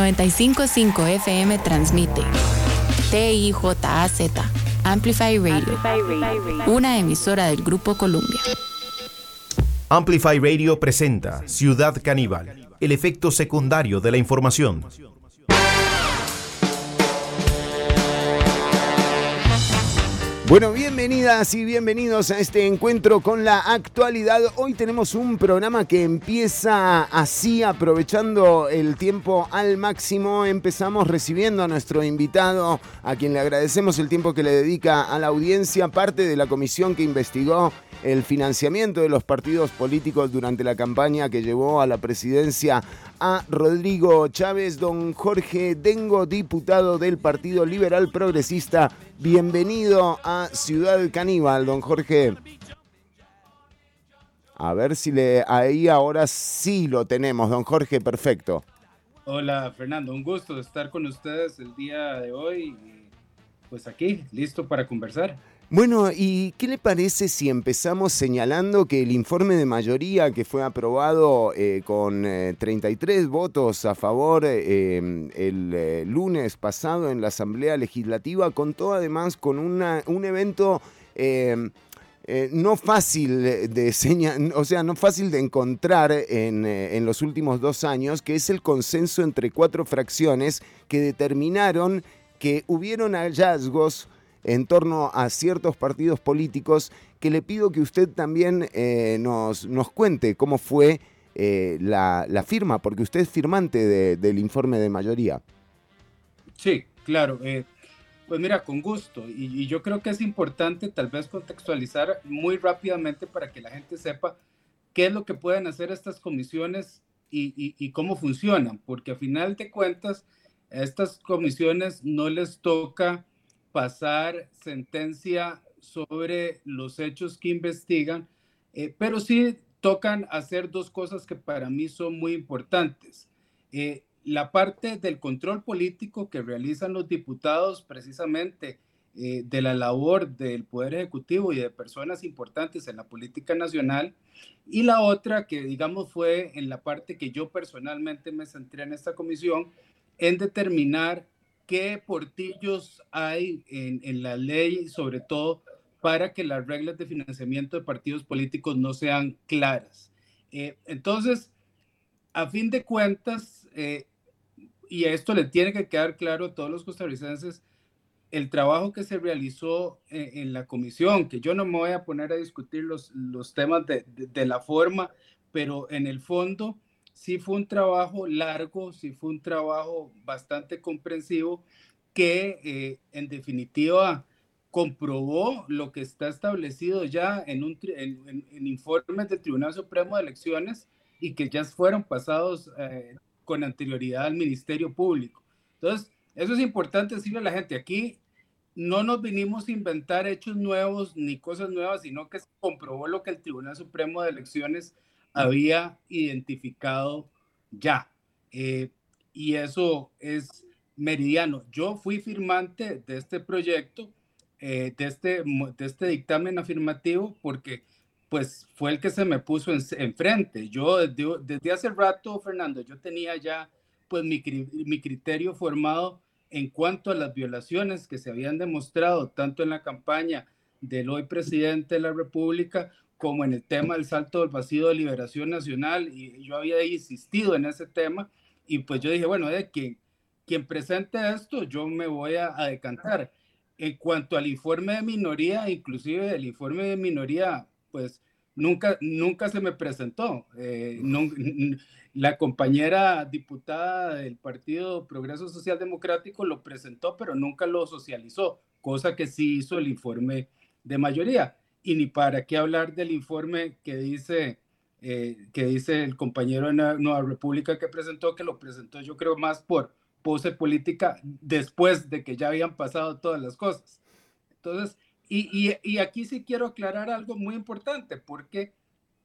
En 955 FM transmite TIJAZ Amplify Radio, una emisora del Grupo Columbia. Amplify Radio presenta Ciudad Caníbal, el efecto secundario de la información. Bueno, bienvenidas y bienvenidos a este encuentro con la actualidad. Hoy tenemos un programa que empieza así, aprovechando el tiempo al máximo. Empezamos recibiendo a nuestro invitado, a quien le agradecemos el tiempo que le dedica a la audiencia, parte de la comisión que investigó el financiamiento de los partidos políticos durante la campaña que llevó a la presidencia a Rodrigo Chávez. Don Jorge Dengo, diputado del Partido Liberal Progresista, bienvenido a Ciudad Caníbal, don Jorge. A ver si le ahí ahora sí lo tenemos, don Jorge, perfecto. Hola Fernando, un gusto estar con ustedes el día de hoy. Pues aquí, listo para conversar. Bueno, ¿y qué le parece si empezamos señalando que el informe de mayoría que fue aprobado eh, con 33 eh, votos a favor eh, el lunes pasado en la Asamblea Legislativa contó además con una, un evento... no fácil de señalar, o sea, no fácil de encontrar en, en, los últimos dos años, que es el consenso entre cuatro fracciones que determinaron que hubieron hallazgos en torno a ciertos partidos políticos que le pido que usted también eh, nos, nos cuente cómo fue eh, la, firma, porque usted es firmante del informe de mayoría. Sí, claro. Eh, pues mira, con gusto. Y, yo creo que es importante tal vez contextualizar muy rápidamente para que la gente sepa qué es lo que pueden hacer estas comisiones y, y cómo funcionan, porque a final de cuentas, a estas comisiones no les toca pasar sentencia sobre los hechos que investigan, eh, pero sí tocan hacer dos cosas que para mí son muy importantes. Eh, la parte del control político que realizan los diputados precisamente eh, de la labor del Poder Ejecutivo y de personas importantes en la política nacional. Y la otra que digamos fue en la parte que yo personalmente me centré en esta comisión, en determinar qué portillos hay en, la ley, sobre todo para que las reglas de financiamiento de partidos políticos no sean claras. Eh, entonces, a fin de cuentas, eh, y esto le tiene que quedar claro a todos los costarricenses, el trabajo que se realizó en, la comisión, que yo no me voy a poner a discutir los, los temas de, de la forma, pero en el fondo, sí fue un trabajo largo, sí fue un trabajo bastante comprensivo que eh, en definitiva comprobó lo que está establecido ya en, informes del Tribunal Supremo de Elecciones y que ya fueron pasados eh, con anterioridad al Ministerio Público. Entonces, eso es importante decirle a la gente. Aquí no nos vinimos a inventar hechos nuevos ni cosas nuevas, sino que se comprobó lo que el Tribunal Supremo de Elecciones había identificado ya. Eh, y eso es meridiano. Yo fui firmante de este proyecto, eh, de, este, de este dictamen afirmativo, porque pues fue el que se me puso enfrente. yo desde, desde, hace rato, Fernando, yo tenía ya pues mi, mi criterio formado en cuanto a las violaciones que se habían demostrado tanto en la campaña del hoy presidente de la República como en el tema del salto del vacío de liberación nacional, y yo había insistido en ese tema, y pues yo dije, bueno, de quien, quien presente esto, yo me voy a, decantar. En cuanto al informe de minoría, inclusive el informe de minoría, pues nunca, nunca se me presentó. Eh, la compañera diputada del Partido Progreso Social Democrático lo presentó, pero nunca lo socializó, cosa que sí hizo el informe de mayoría y ni para qué hablar del informe que dice, eh, que dice el compañero de Nueva República que presentó, que lo presentó yo creo más por pose política después de que ya habían pasado todas las cosas. Entonces, y, y, aquí sí quiero aclarar algo muy importante, porque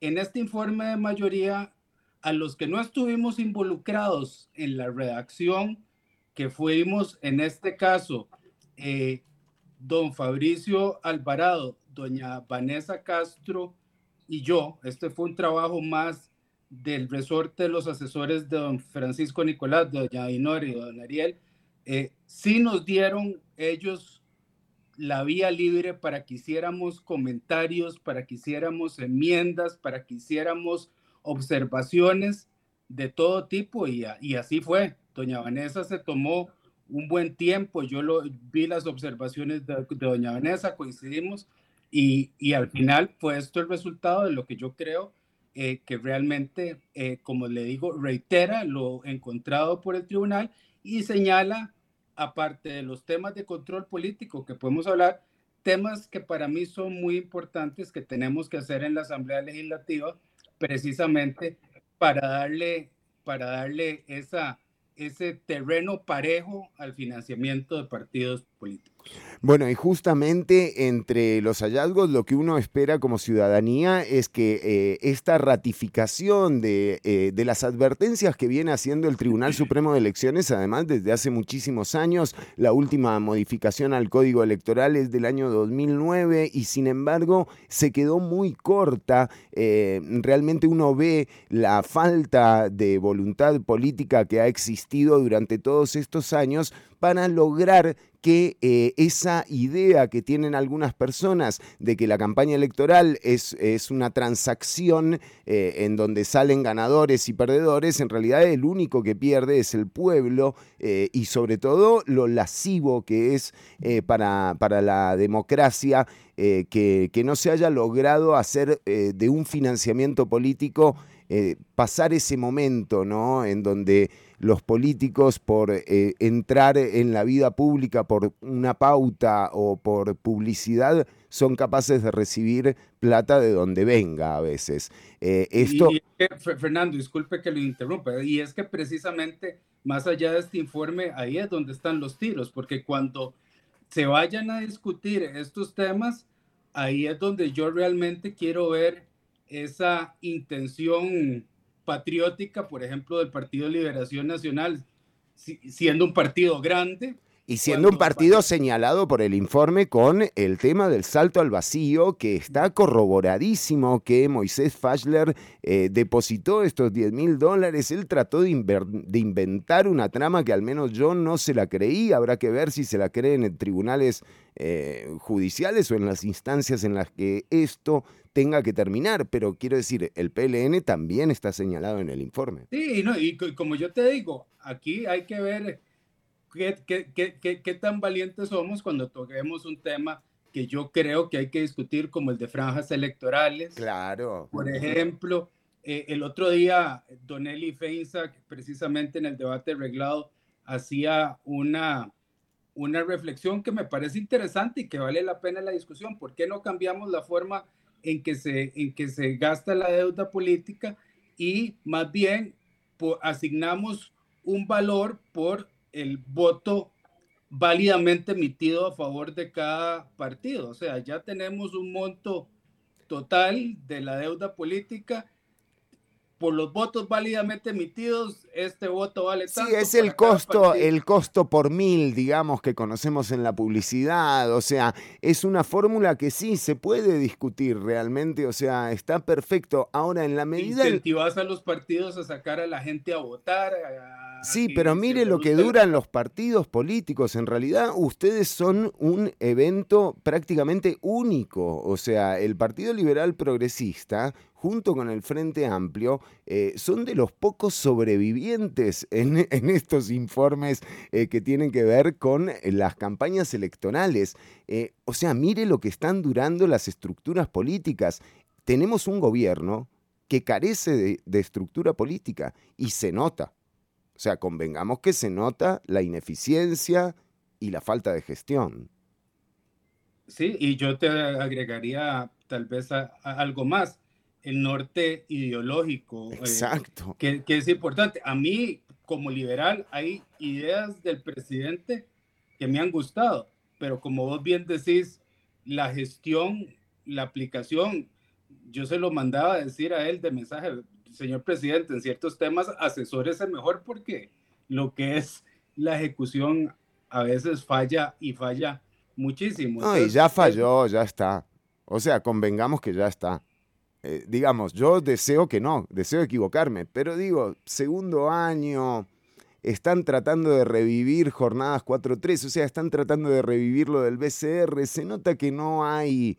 en este informe de mayoría, a los que no estuvimos involucrados en la redacción, que fuimos en este caso, eh, don Fabricio Alvarado, doña Vanessa Castro y yo, este fue un trabajo más del resorte de los asesores de don Francisco Nicolás, de doña Inori y don Ariel, eh, sí nos dieron ellos la vía libre para que hiciéramos comentarios, para que hiciéramos enmiendas, para que hiciéramos observaciones de todo tipo y, así fue. Doña Vanessa se tomó un buen tiempo, yo lo, vi las observaciones de, doña Vanessa, coincidimos y, al final fue esto el resultado de lo que yo creo eh, que realmente, eh, como le digo, reitera lo encontrado por el tribunal y señala aparte de los temas de control político que podemos hablar, temas que para mí son muy importantes que tenemos que hacer en la Asamblea Legislativa precisamente para darle, para darle ese terreno parejo al financiamiento de partidos políticos. Bueno, y justamente entre los hallazgos lo que uno espera como ciudadanía es que eh, esta ratificación de, eh, de, las advertencias que viene haciendo el Tribunal Supremo de Elecciones, además desde hace muchísimos años, la última modificación al Código Electoral es del año 2009 y sin embargo se quedó muy corta. Eh, realmente uno ve la falta de voluntad política que ha existido durante todos estos años para lograr que eh, esa idea que tienen algunas personas de que la campaña electoral es, es una transacción eh, en donde salen ganadores y perdedores, en realidad el único que pierde es el pueblo eh, y sobre todo lo lascivo que es para, para, la democracia que, que, no se haya logrado hacer de un financiamiento político pasar ese momento, ¿no? En donde los políticos por eh, entrar en la vida pública por una pauta o por publicidad son capaces de recibir plata de donde venga a veces. Eh, esto... Fernando, disculpe que lo interrumpa, y es que precisamente más allá de este informe, ahí es donde están los tiros, porque cuando se vayan a discutir estos temas, ahí es donde yo realmente quiero ver esa intención patriótica, por ejemplo, del Partido Liberación Nacional, siendo un partido grande. Y siendo un partido señalado por el informe con el tema del salto al vacío, que está corroboradísimo que Moisés Fashler eh, depositó estos 10 mil dólares. Él trató de, de, inventar una trama que al menos yo no se la creí. Habrá que ver si se la creen en tribunales eh, judiciales o en las instancias en las que esto tenga que terminar, pero quiero decir, el PLN también está señalado en el informe. Sí, no, y como yo te digo, aquí hay que ver qué, qué, qué, qué tan valientes somos cuando toquemos un tema que yo creo que hay que discutir como el de franjas electorales. Claro. Por ejemplo, eh, el otro día, Donelli Feinza, precisamente en el debate reglado, hacía una, una reflexión que me parece interesante y que vale la pena la discusión. ¿Por qué no cambiamos la forma en que se, en que se gasta la deuda política y más bien asignamos un valor por el voto válidamente emitido a favor de cada partido. O sea, ya tenemos un monto total de la deuda política por los votos válidamente emitidos, este voto vale tanto. Sí, es el costo, el costo por mil, digamos, que conocemos en la publicidad. O sea, es una fórmula que sí se puede discutir realmente. O sea, está perfecto. Ahora, en la medida. Incentivas a los partidos a sacar a la gente a votar. Sí, pero mire lo que duran los partidos políticos. En realidad, ustedes son un evento prácticamente único. O sea, el Partido Liberal Progresista junto con el Frente Amplio, eh, son de los pocos sobrevivientes en, estos informes eh, que tienen que ver con eh, las campañas electorales. o sea, mire lo que están durando las estructuras políticas. Tenemos un gobierno que carece de, de estructura política y se nota. O sea, convengamos que se nota la ineficiencia y la falta de gestión. Sí, y yo te agregaría tal vez algo más el norte ideológico. Eh, Exacto. que, es importante. A mí, como liberal, hay ideas del presidente que me han gustado, pero como vos bien decís, la gestión, la aplicación, yo se lo mandaba a decir a él de mensaje, señor presidente, en ciertos temas asesórese mejor porque lo que es la ejecución a veces falla y falla muchísimo. No, y ya falló, ya está. O sea, convengamos que ya está. Eh, digamos, yo deseo que no, deseo equivocarme, pero digo, segundo año, están tratando de revivir jornadas 4-3, o sea, están tratando de revivir lo del BCR, se nota que no hay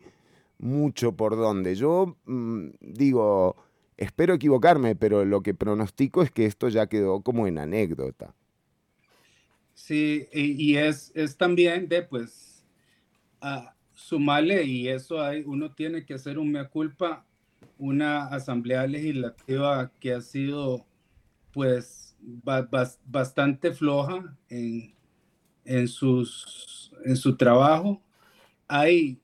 mucho por donde. Yo mm, digo, espero equivocarme, pero lo que pronostico es que esto ya quedó como en anécdota. Sí, y, es, es, también de, pues, sumarle, y eso hay, uno tiene que hacer un mea culpa, una asamblea legislativa que ha sido, pues, bastante floja en, en, sus, en su trabajo. Hay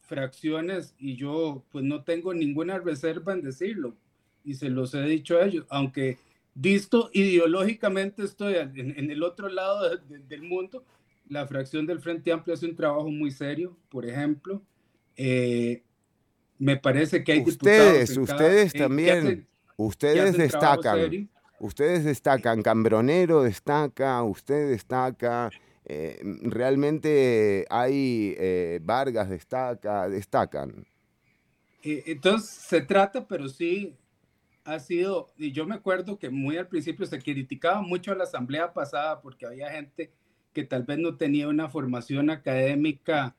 fracciones y yo pues no tengo ninguna reserva en decirlo y se los he dicho a ellos, aunque visto ideológicamente estoy en, el otro lado del mundo, la fracción del Frente Amplio hace un trabajo muy serio, por ejemplo. Eh, me parece que hay ustedes, ustedes también, ustedes destacan. Ustedes destacan, Cambronero destaca, usted destaca, eh, realmente hay eh, Vargas destaca, destacan. Entonces se trata, pero sí ha sido, y yo me acuerdo que muy al principio se criticaba mucho a la asamblea pasada porque había gente que tal vez no tenía una formación académica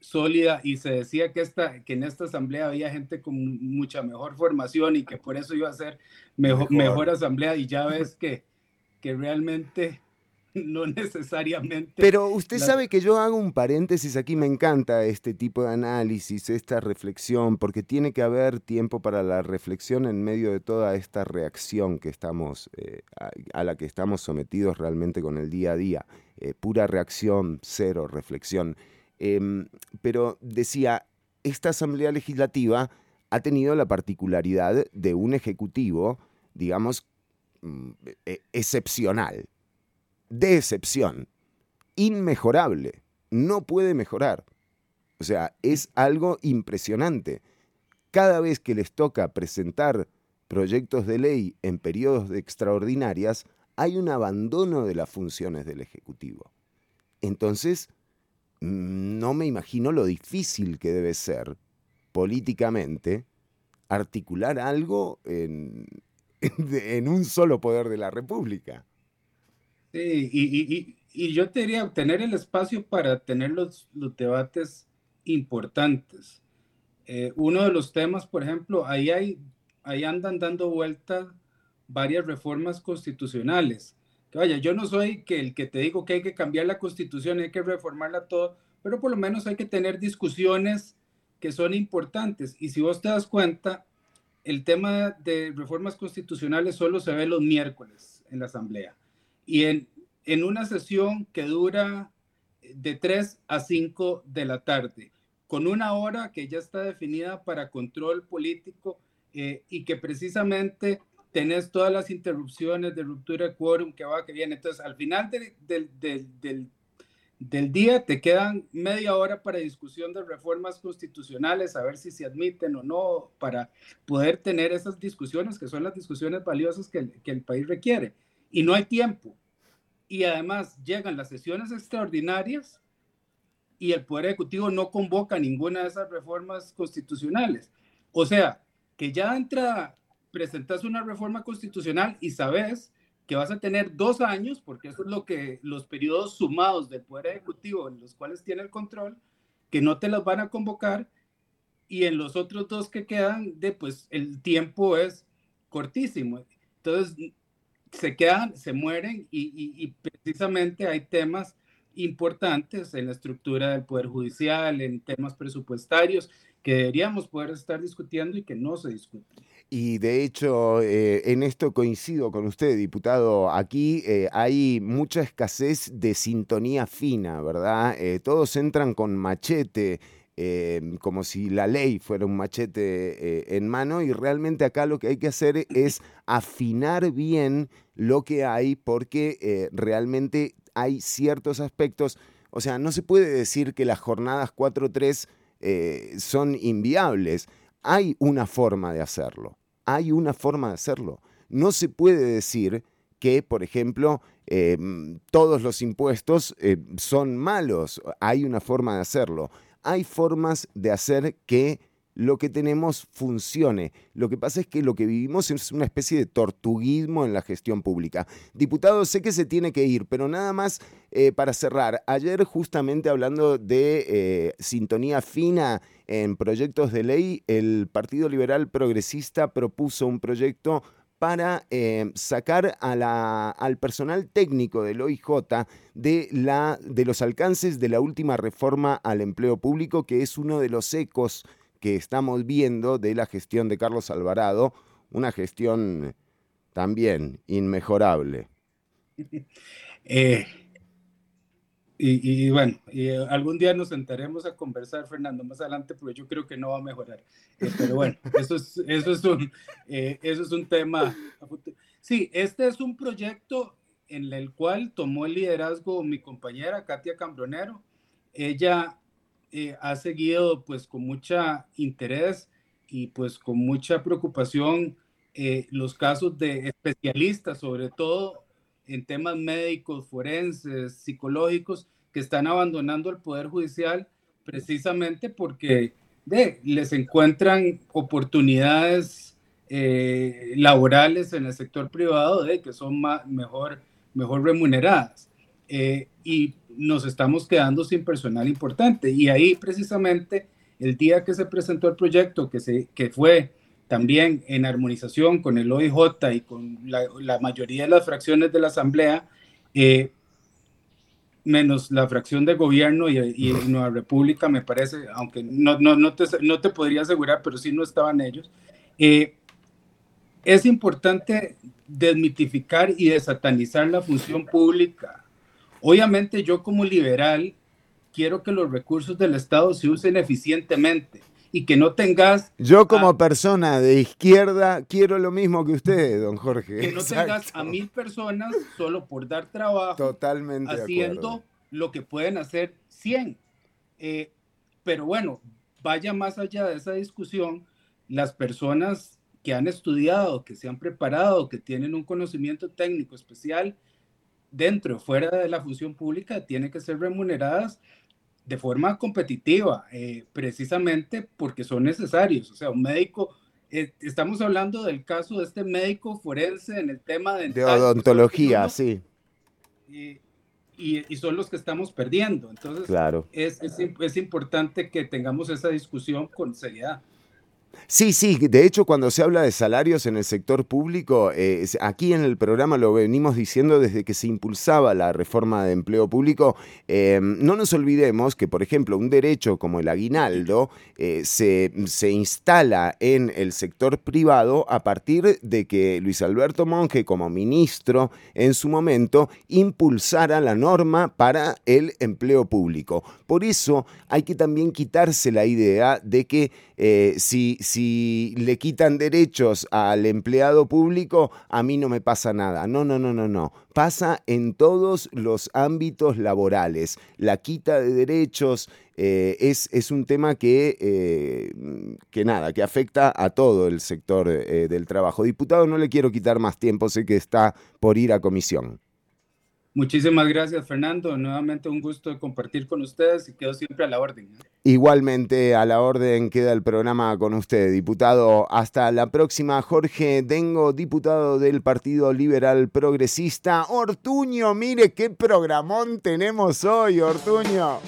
sólida y se decía que, esta, que en esta asamblea había gente con mucha mejor formación y que por eso iba a ser mejor, mejor. asamblea y ya ves que, que realmente no necesariamente. Pero usted sabe que yo hago un paréntesis aquí, me encanta este tipo de análisis, esta reflexión, porque tiene que haber tiempo para la reflexión en medio de toda esta reacción que estamos, eh, a, la que estamos sometidos realmente con el día a día. Eh, pura reacción, cero reflexión. Em, pero decía, esta Asamblea Legislativa ha tenido la particularidad de un Ejecutivo, digamos, mm, e, excepcional, de excepción, inmejorable, no puede mejorar. O sea, es algo impresionante. Cada vez que les toca presentar proyectos de ley en periodos de extraordinarias, hay un abandono de las funciones del Ejecutivo. Entonces, no me imagino lo difícil que debe ser políticamente articular algo en, en un solo poder de la República. Sí, y, y, yo te diría tener el espacio para tener los, los debates importantes. Eh, uno de los temas, por ejemplo, ahí, hay, ahí andan dando vuelta varias reformas constitucionales vaya, yo no soy que el que te digo que hay que cambiar la constitución, hay que reformarla todo, pero por lo menos hay que tener discusiones que son importantes. Y si vos te das cuenta, el tema de reformas constitucionales solo se ve los miércoles en la Asamblea. Y en, una sesión que dura de 3 a 5 de la tarde, con una hora que ya está definida para control político eh, y que precisamente tenés todas las interrupciones de ruptura de quórum que va, que viene. Entonces, al final del, del, del, día te quedan media hora para discusión de reformas constitucionales, a ver si se admiten o no, para poder tener esas discusiones, que son las discusiones valiosas que, que el país requiere. Y no hay tiempo. Y además llegan las sesiones extraordinarias y el Poder Ejecutivo no convoca ninguna de esas reformas constitucionales. O sea, que ya entra presentas una reforma constitucional y sabes que vas a tener dos años, porque eso es lo que los periodos sumados del Poder Ejecutivo en los cuales tiene el control, que no te las van a convocar y en los otros dos que quedan, de, pues el tiempo es cortísimo. Entonces, se quedan, se mueren y, precisamente hay temas importantes en la estructura del Poder Judicial, en temas presupuestarios, que deberíamos poder estar discutiendo y que no se discuten. Y de hecho, eh, en esto coincido con usted, diputado. Aquí eh, hay mucha escasez de sintonía fina, ¿verdad? Eh, todos entran con machete, como si la ley fuera un machete en mano, y realmente acá lo que hay que hacer es afinar bien lo que hay, porque realmente hay ciertos aspectos. O sea, no se puede decir que las jornadas 4-3 son inviables. Hay una forma de hacerlo hay una forma de hacerlo. No se puede decir que, por ejemplo, eh, todos los impuestos eh, son malos. Hay una forma de hacerlo. Hay formas de hacer que lo que tenemos funcione. Lo que pasa es que lo que vivimos es una especie de tortuguismo en la gestión pública. Diputado, sé que se tiene que ir, pero nada más eh, para cerrar. Ayer justamente hablando de eh, sintonía fina en proyectos de ley, el Partido Liberal Progresista propuso un proyecto para eh, sacar al personal técnico del OIJ de, los alcances de la última reforma al empleo público, que es uno de los ecos que estamos viendo de la gestión de Carlos Alvarado, una gestión también inmejorable. Eh, y, bueno, eh, algún día nos sentaremos a conversar, Fernando, más adelante, porque yo creo que no va a mejorar. Eh, pero bueno, eso es, eso, es un, eso es un tema. Sí, este es un proyecto en el cual tomó el liderazgo mi compañera Katia Cambronero. Ella eh, ha seguido pues con mucha interés y pues con mucha preocupación eh, los casos de especialistas, sobre todo en temas médicos, forenses, psicológicos, que están abandonando el Poder Judicial precisamente porque les encuentran oportunidades eh, laborales en el sector privado de que son mejor, mejor remuneradas. y nos estamos quedando sin personal importante. Y ahí precisamente el día que se presentó el proyecto, que, se, que fue también en armonización con el OIJ y con la, mayoría de las fracciones de la Asamblea, eh, menos la fracción de gobierno y, Nueva República, me parece, aunque no, no, no, te, no te podría asegurar, pero sí no estaban ellos. Eh, es importante desmitificar y desatanizar la función pública. Obviamente yo como liberal quiero que los recursos del Estado se usen eficientemente y que no tengas... Yo como persona de izquierda quiero lo mismo que usted, don Jorge. Que no tengas a mil personas solo por dar trabajo. Totalmente. Haciendo lo que pueden hacer 100. Eh, pero bueno, vaya más allá de esa discusión, las personas que han estudiado, que se han preparado, que tienen un conocimiento técnico especial, dentro o fuera de la función pública tienen que ser remuneradas de forma competitiva, eh, precisamente porque son necesarios. O sea, un médico, eh, estamos hablando del caso de este médico forense en el tema de, de odontología, sí. Y, y, son los que estamos perdiendo. Entonces, claro. es, es, es importante que tengamos esa discusión con seriedad. Sí, sí, de hecho cuando se habla de salarios en el sector público, eh, aquí en el programa lo venimos diciendo desde que se impulsaba la reforma de empleo público, eh, no nos olvidemos que, por ejemplo, un derecho como el aguinaldo eh, se, se, instala en el sector privado a partir de que Luis Alberto Monge, como ministro en su momento, impulsara la norma para el empleo público. Por eso hay que también quitarse la idea de que si si le quitan derechos al empleado público, a mí no me pasa nada. No, no, no, no, no. Pasa en todos los ámbitos laborales. La quita de derechos eh, es, es, un tema que, eh, que nada, que afecta a todo el sector eh, del trabajo. Diputado, no le quiero quitar más tiempo, sé que está por ir a comisión. Muchísimas gracias, Fernando. Nuevamente un gusto de compartir con ustedes y quedo siempre a la orden. Igualmente a la orden queda el programa con usted, diputado. Hasta la próxima, Jorge Dengo, diputado del Partido Liberal Progresista. Ortuño, mire qué programón tenemos hoy, Ortuño.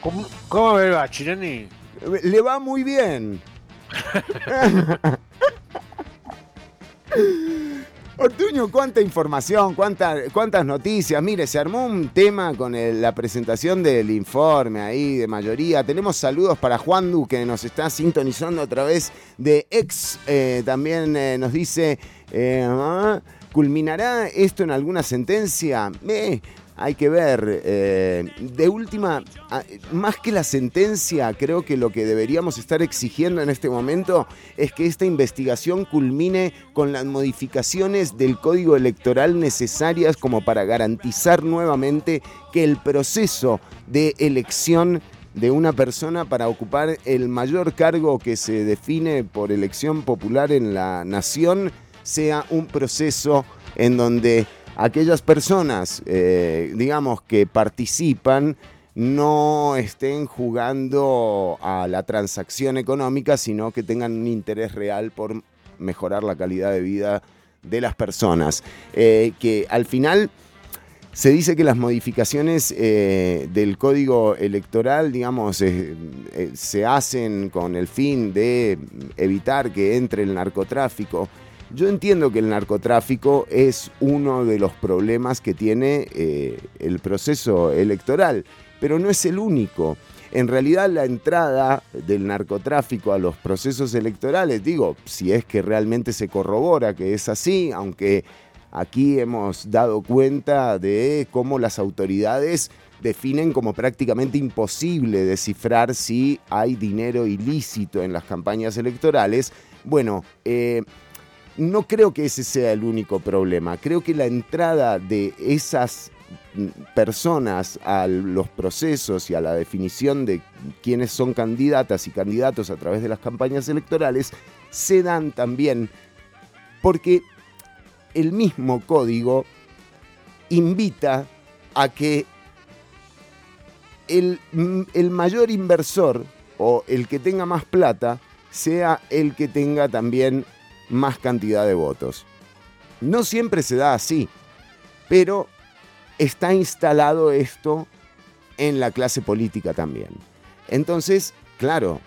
¿Cómo, cómo le va, Chireni? Le va muy bien. Ortuño, cuánta información, cuántas noticias. Mire, se armó un tema con la presentación del informe ahí de mayoría. Tenemos saludos para Juan Duque, que nos está sintonizando a través de ex. Eh, también eh, nos dice, eh, ah, ¿culminará esto en alguna sentencia? Hay que ver. Eh, de última, más que la sentencia, creo que lo que deberíamos estar exigiendo en este momento es que esta investigación culmine con las modificaciones del código electoral necesarias como para garantizar nuevamente que el proceso de elección de una persona para ocupar el mayor cargo que se define por elección popular en la nación sea un proceso en donde aquellas personas, eh, digamos, que participan no estén jugando a la transacción económica, sino que tengan un interés real por mejorar la calidad de vida de las personas. Eh, que al final se dice que las modificaciones eh, del código electoral, digamos, se hacen con el fin de evitar que entre el narcotráfico. Yo entiendo que el narcotráfico es uno de los problemas que tiene el proceso electoral, pero no es el único. En realidad la entrada del narcotráfico a los procesos electorales, digo, si es que realmente se corrobora que es así, aunque Aquí hemos dado cuenta de cómo las autoridades definen como prácticamente imposible descifrar si hay dinero ilícito en las campañas electorales. Bueno, eh, no creo que ese sea el único problema. Creo que la entrada de esas personas a los procesos y a la definición de quiénes son candidatas y candidatos a través de las campañas electorales se dan también porque el mismo código invita a que el, mayor inversor o el que tenga más plata sea el que tenga también más cantidad de votos. No siempre se da así, pero está instalado esto en la clase política también. Entonces, claro,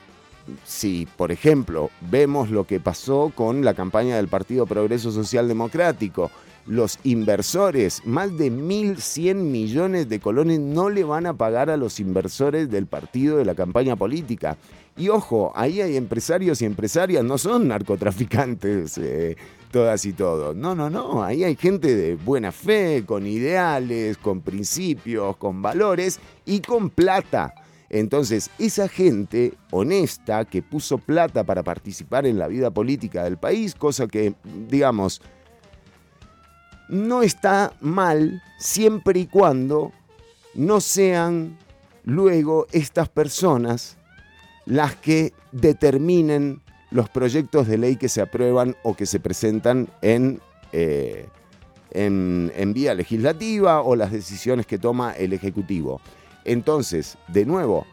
si, por ejemplo, vemos lo que pasó con la campaña del Partido Progreso Social Democrático, los inversores, más de 1.100 millones de colones no le van a pagar a los inversores del partido de la campaña política. Y ojo, ahí hay empresarios y empresarias, no son narcotraficantes eh, todas y todos. No, no, no, ahí hay gente de buena fe, con ideales, con principios, con valores y con plata. Entonces, esa gente honesta que puso plata para participar en la vida política del país, cosa que, digamos, no está mal siempre y cuando no sean luego estas personas las que determinen los proyectos de ley que se aprueban o que se presentan en, eh, en, vía legislativa o las decisiones que toma el Ejecutivo. Entonces, de nuevo,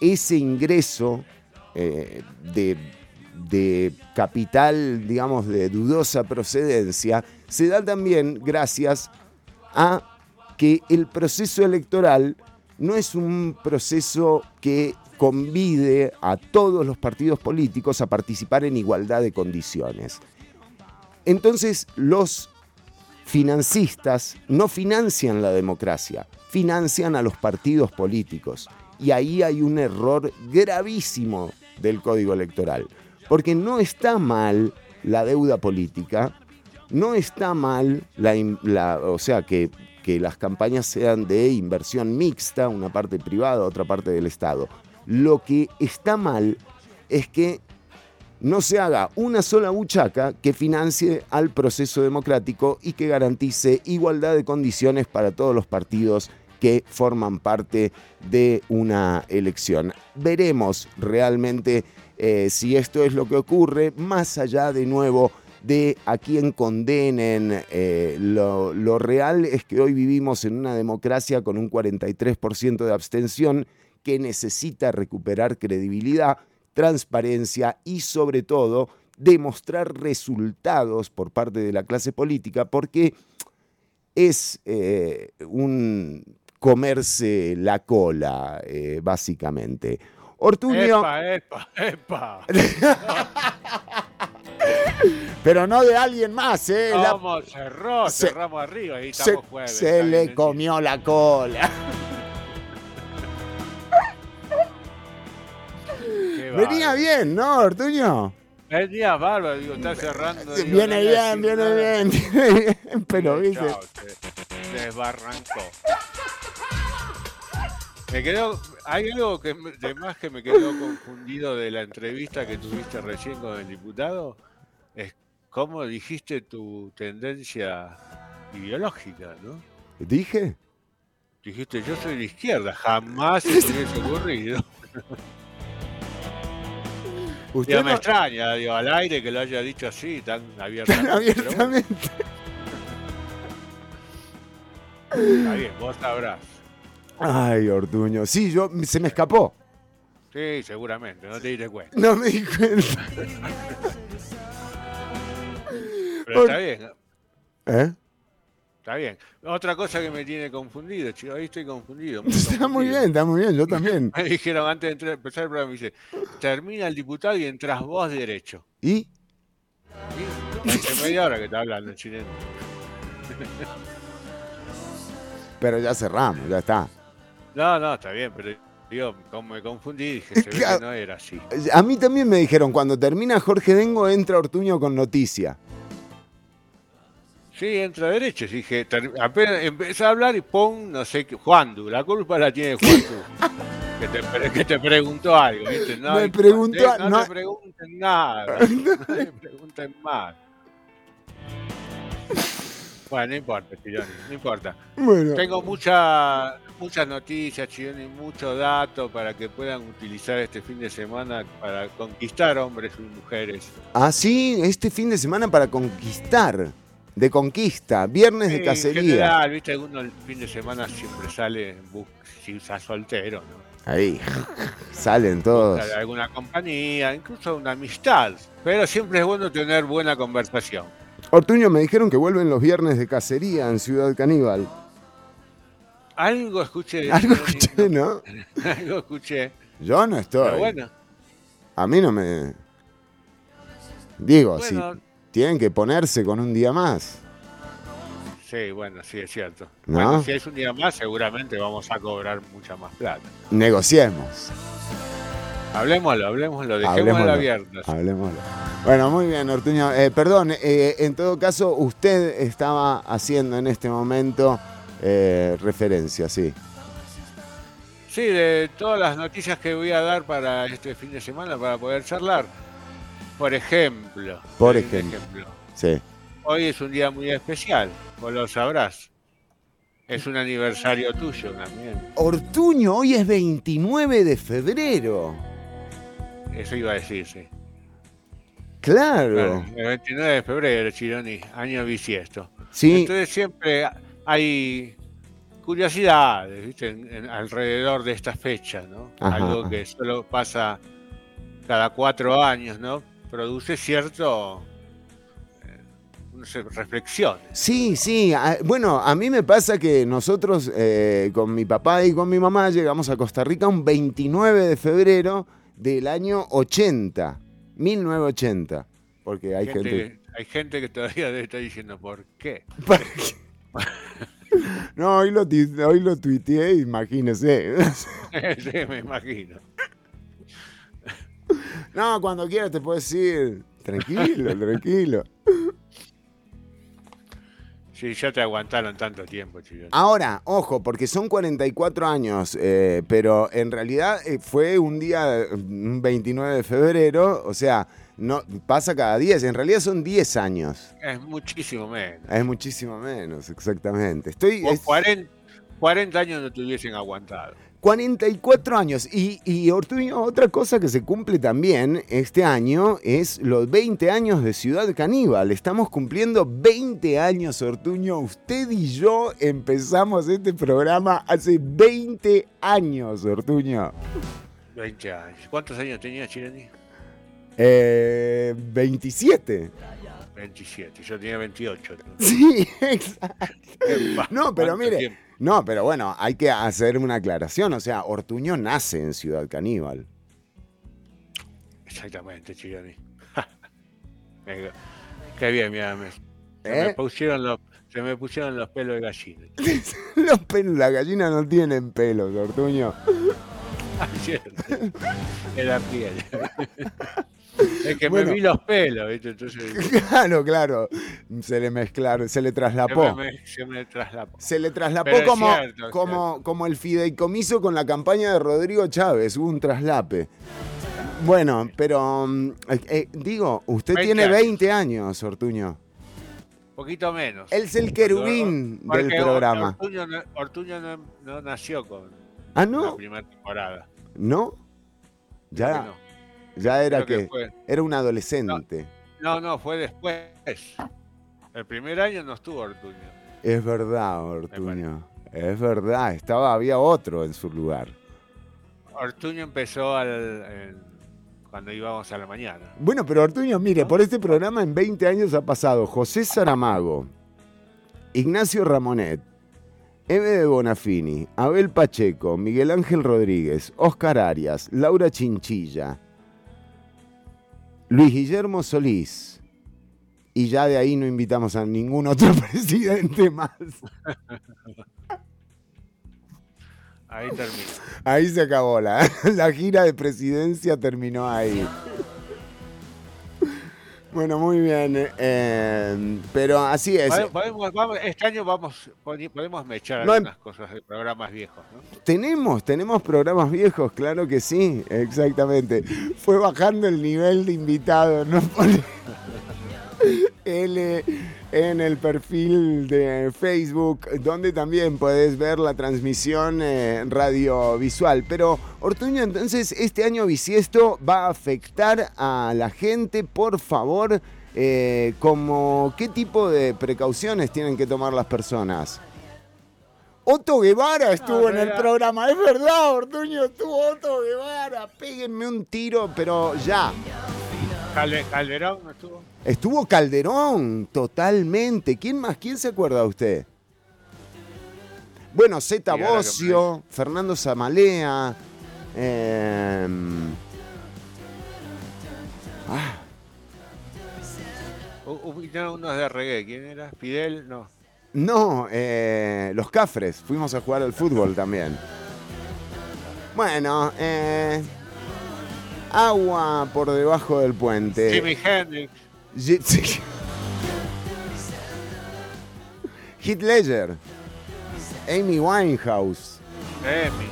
ese ingreso eh, de, capital, digamos, de dudosa procedencia, se da también gracias a que el proceso electoral no es un proceso que convide a todos los partidos políticos a participar en igualdad de condiciones. Entonces los financistas no financian la democracia, financian a los partidos políticos. Y ahí hay un error gravísimo del código electoral. Porque no está mal la deuda política, no está mal la, o sea, que, que las campañas sean de inversión mixta, una parte privada, otra parte del Estado. Lo que está mal es que no se haga una sola buchaca que financie al proceso democrático y que garantice igualdad de condiciones para todos los partidos que forman parte de una elección. Veremos realmente eh, si esto es lo que ocurre, más allá de nuevo de a quién condenen. Eh, lo, lo real es que hoy vivimos en una democracia con un 43% de abstención que necesita recuperar credibilidad, transparencia y sobre todo demostrar resultados por parte de la clase política porque es eh, un comerse la cola, eh, básicamente. Ortuño. Epa, epa, epa. Pero no de alguien más, ¿eh? Vamos, cerró, cerramos arriba y estamos se, jueves. Se le comió la cola. Venía bien, ¿no, Ortuño? Venía bárbaro, digo, está cerrando. viene, bien, viene bien, Pero, viste. Se desbarrancó. Me quedó, hay algo que de más que me quedó confundido de la entrevista que tuviste recién con el diputado, es cómo dijiste tu tendencia ideológica, ¿no? ¿Dije? Dijiste, yo soy de izquierda, jamás se me hubiese ocurrido. Usted me extraña, digo, al aire que lo haya dicho así, tan abiertamente. Tan abiertamente. Está bien, vos sabrás. Ay, Ortuño. Sí, yo se me escapó. Sí, seguramente, no te diste cuenta. No me di cuenta. Pero está bien, ¿Eh? está bien. Otra cosa que me tiene confundido, chico, ahí estoy confundido. muy Está muy bien, está muy bien, yo también. Me dijeron antes de entrar- empezar el programa, me dice, termina el diputado y entras vos derecho. ¿Y? Y hace media hora que está hablando el chileno. Pero ya cerramos, ya está. No, no, está bien, pero digo, como me confundí, dije, se ve que no era así. A mí también me dijeron, cuando termina Jorge Dengo, entra Ortuño con noticia. Sí, entra derecho. Dije, apenas empecé a hablar y pum, no sé qué. Juandu, la culpa la tiene Juandu. que, te, que te preguntó algo, ¿viste? No, Me no, no- te pregunten nada. No te pregunten más. Bueno, no importa, Chironi, no importa. Bueno, Tengo mucha, muchas noticias, Chironi, mucho dato para que puedan utilizar este fin de semana para conquistar hombres y mujeres. así este fin de semana para conquistar. De conquista, viernes de Sí, en cacería. general, viste, uno el fin de semana siempre sale en bus si está soltero, ¿no? Ahí, salen todos. Alguna compañía, incluso una amistad. Pero siempre es bueno tener buena conversación. Ortuño, me dijeron que vuelven los viernes de cacería en Ciudad Caníbal. Algo escuché. Algo escuché, ¿no? Algo escuché. Yo no estoy. Pero bueno, A mí no me... Digo, bueno, tienen que ponerse con un día más. sí, bueno, sí, es cierto. ¿No? Bueno, si es un día más, seguramente vamos a cobrar mucha más plata. Negociemos. Hablemoslo, hablemoslo, dejémoslo abierto. Hablemoslo. Bueno, muy bien, Ortuño. Eh, perdón, eh, en todo caso, usted estaba haciendo en este momento eh, referencia, sí. Sí, de todas las noticias que voy a dar para este fin de semana para poder charlar. Por ejemplo. Por ejemplo. Sí. Hoy es un día muy especial, vos lo sabrás. Es un aniversario tuyo también. Ortuño, hoy es 29 de febrero. Eso iba a decir, sí. Claro. El 29 de febrero, Chironi, año bisiesto. Sí, Entonces siempre hay curiosidades, ¿viste? En- en- alrededor de esta fecha, ¿no? Ajá, Algo que solo pasa cada cuatro años, ¿no? Produce cierto, eh, no sé, reflexiones. sí, sí. Bueno, a mí me pasa que nosotros eh, con mi papá y con mi mamá llegamos a Costa Rica un 29 de febrero del año 80, 1980. Porque hay Gente gente... hay gente que todavía debe estar diciendo, ¿por qué? ¿Para qué? No, hoy lo, hoy lo tuiteé, imagínese. sí, me imagino. No, cuando quieras te puedes ir. Tranquilo, tranquilo. Sí, ya te aguantaron tanto tiempo, Chironi. Ahora, ojo, porque son 44 años, eh, pero en realidad eh, fue un día, un 29 de febrero, o sea, no pasa cada 10, en realidad son 10 años. Es muchísimo menos. Es muchísimo menos, exactamente. Estoy... Es 40, 40 años no te hubiesen aguantado. 44 años. Y, y Ortuño, otra cosa que se cumple también este año es los 20 años de Ciudad Caníbal. Estamos cumpliendo 20 años, Ortuño. Usted y yo empezamos este programa hace 20 años, Ortuño. 20 años. ¿Cuántos años tenía Chironi? Eh, 27. 27. Yo tenía 28. Sí, exacto. No, pero ¿Cuánto mire, tiempo? No, pero bueno, hay que hacer una aclaración. O sea, Ortuño nace en Ciudad Caníbal. Exactamente, Chironi. Qué bien, mira. Me, se, ¿Eh? me pusieron los, se me pusieron los pelos de gallina. Los pelos, las gallinas no tienen pelos, Ortuño. Cierto. De la piel. Es que Bueno. me vi los pelos, ¿viste? Entonces. Claro, claro. Se le mezclaron, se le Se traslapó. me, se me traslapó. Se le traslapó Pero como, cierto, como, como el fideicomiso con la campaña de Rodrigo Chávez. Hubo un traslape. Bueno, pero mm, eh, eh, digo, usted 20 tiene años. 20 años, Ortuño. Poquito menos. Él es el querubín Porque del programa. Ortuño, no, Ortuño no, no nació con Ah, la ¿no? primera temporada. ¿No? Ya, que no. Ya era que, era un adolescente. No, no, fue después. El primer año no estuvo Ortuño. Es verdad, Ortuño. Es verdad, estaba, había otro en su lugar. Ortuño empezó al, cuando íbamos a la mañana. Bueno, pero Ortuño, mire, por este programa en 20 años ha pasado José Saramago, Ignacio Ramonet, Eve de Bonafini, Abel Pacheco, Miguel Ángel Rodríguez, Oscar Arias, Laura Chinchilla, Luis Guillermo Solís. Y ya de ahí no invitamos a ningún otro presidente más. Ahí terminó. Ahí se acabó la, la gira de presidencia terminó ahí. Bueno, muy bien. eh, pero así es. Podemos- vamos- este año vamos, podemos mechar No algunas cosas de programas viejos, ¿no? Tenemos, tenemos programas viejos, claro que sí, exactamente. Fue bajando el nivel de invitados, ¿no? L en el perfil de Facebook, donde también puedes ver la transmisión eh, radiovisual. Pero, Ortuño, entonces, este año bisiesto va a afectar a la gente, por favor, eh, como qué tipo de precauciones tienen que tomar las personas. Otto Guevara estuvo en el programa, es verdad, Ortuño, estuvo Otto Guevara. Péguenme un tiro, pero ya. Calde- Calderón estuvo. Estuvo Calderón, totalmente. ¿Quién más? ¿Quién se acuerda de usted? Bueno, Zeta Bocio, Fernando Zamalea. em, ah, unos de reggae. ¿Quién era? Fidel, no. no, eh, los Cafres. Fuimos a jugar al fútbol también. Bueno, eh, agua por debajo del puente. Jimi Hendrix. Heath Ledger. Amy Winehouse. Emi.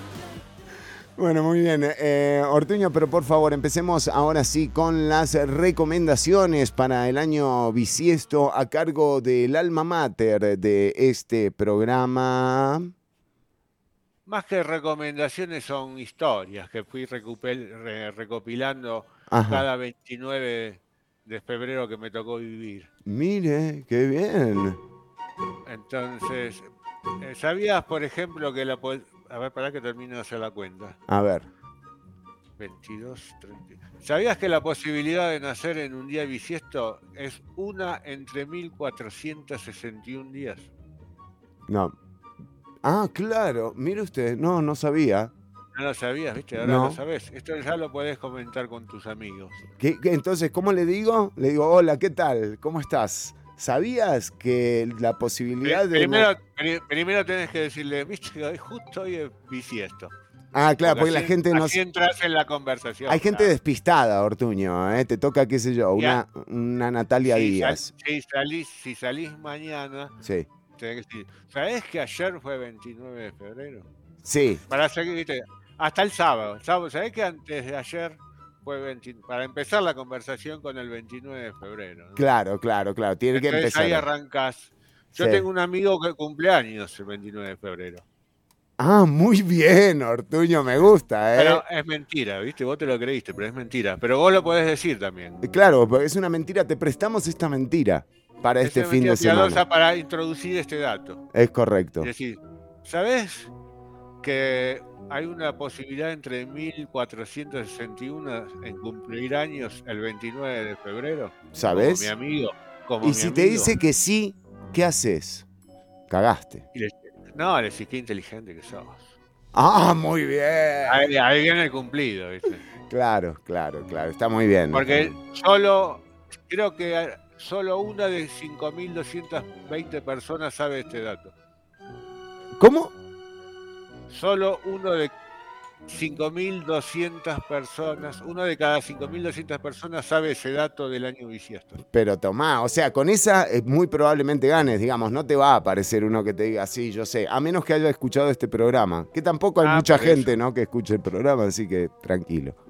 Bueno, muy bien. Eh, Ortuño, pero por favor, empecemos ahora sí con las recomendaciones para el año bisiesto a cargo del alma mater de este programa. Más que recomendaciones son historias que fui recopilando Ajá. cada 29 de febrero que me tocó vivir. Mire, qué bien. Entonces, eh, ¿sabías, por ejemplo, que la... po- A ver, para que termine de hacer la cuenta. A ver. 22, 30. ¿Sabías que la posibilidad de nacer en un día bisiesto es una entre 1461 días? No. Ah, claro. Mire usted. No, no sabía. No lo sabías, ¿viste? Ahora No. lo sabes. Esto ya lo podés comentar con tus amigos. ¿Qué- qué- entonces, ¿cómo le digo? Le digo, hola, ¿qué tal? ¿Cómo estás? ¿Sabías que la posibilidad de... Primero, pri- primero tenés que decirle, viste, hoy- justo hoy es bisiesto. Ah, claro, porque la así- gente no... Así entras en la conversación. Hay gente despistada, Ortuño, ¿eh? Te toca, qué sé yo, una, una Natalia Si, sal- Díaz. si salís, si salís mañana, Sí. tenés que decir, ¿sabés que ayer fue 29 de febrero? Sí, Para seguir, viste, hasta el sábado. sábado ¿Sabés que antes de ayer fue 20 para empezar la conversación con el 29 de febrero? ¿no? claro, claro, claro. Tiene que Entonces empezar. ahí arrancás. Yo Sí. tengo un amigo que cumple años el 29 de febrero. Ah, muy bien, Ortuño, me gusta, ¿eh? Pero es mentira, ¿viste? Vos te lo creíste, pero es mentira. Pero vos lo podés decir también. Claro, porque es una mentira. Te prestamos esta mentira para Es este fin de semana. para introducir este dato. Es correcto. Es decir, ¿sabés que hay una posibilidad entre 1461 en cumplir años el 29 de febrero? ¿Sabes? Como mi amigo. Como Y mi si te dice que sí, ¿qué haces? Cagaste. Le- no, le decís qué inteligente que sos. Ah, muy bien. Ahí, ahí viene el cumplido, ¿viste? Claro, claro, claro. Está muy bien. Porque solo, creo que solo una de 5.220 personas sabe este dato. ¿Cómo? Solo uno de 5.200 personas, uno de cada 5.200 personas sabe ese dato del año bisiesto. Pero tomá, o sea, con esa eh, muy probablemente ganes, digamos, no te va a aparecer uno que te diga, sí, yo sé, a menos que haya escuchado este programa, que tampoco hay Ah, mucha gente, ¿no?, que escuche el programa, así que tranquilo.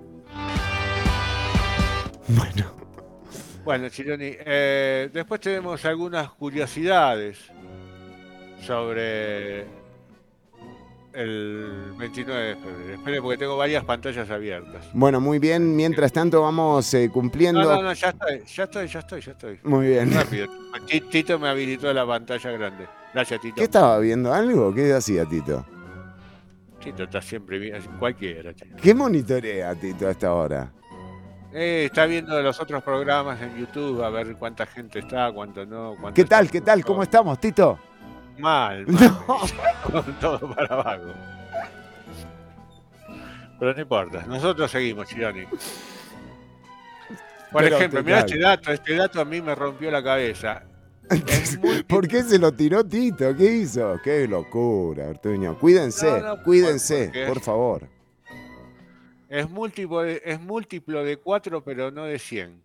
Bueno, Bueno, Chironi, eh, después tenemos algunas curiosidades sobre el 29 de febrero. Espere, porque tengo varias pantallas abiertas. Bueno, muy bien. Mientras tanto, vamos eh, cumpliendo. No, no, no, ya estoy, ya estoy, ya estoy, ya estoy. Muy bien. Rápido. Tito me habilitó la pantalla grande. Gracias, Tito. ¿Qué estaba viendo? ¿Algo? ¿Qué hacía Tito? Tito está siempre bien, cualquiera. ¿Qué monitorea Tito a esta hora? Eh, está viendo los otros programas en YouTube a ver cuánta gente está, cuánto no. Cuánto ¿Qué tal? ¿Qué tal? ¿Cómo estamos, Tito? Mal, mal. Con todo para abajo. Pero no importa, nosotros seguimos, Chironi. Por Pero ejemplo, mirá este dato, este dato a mí me rompió la cabeza. ¿Por qué se lo tiró Tito? ¿Qué hizo? Qué locura, Ortuño. Cuídense, No, no, cuídense, porque- por favor. Es múltiplo, de, es múltiplo de 4, pero no de 100.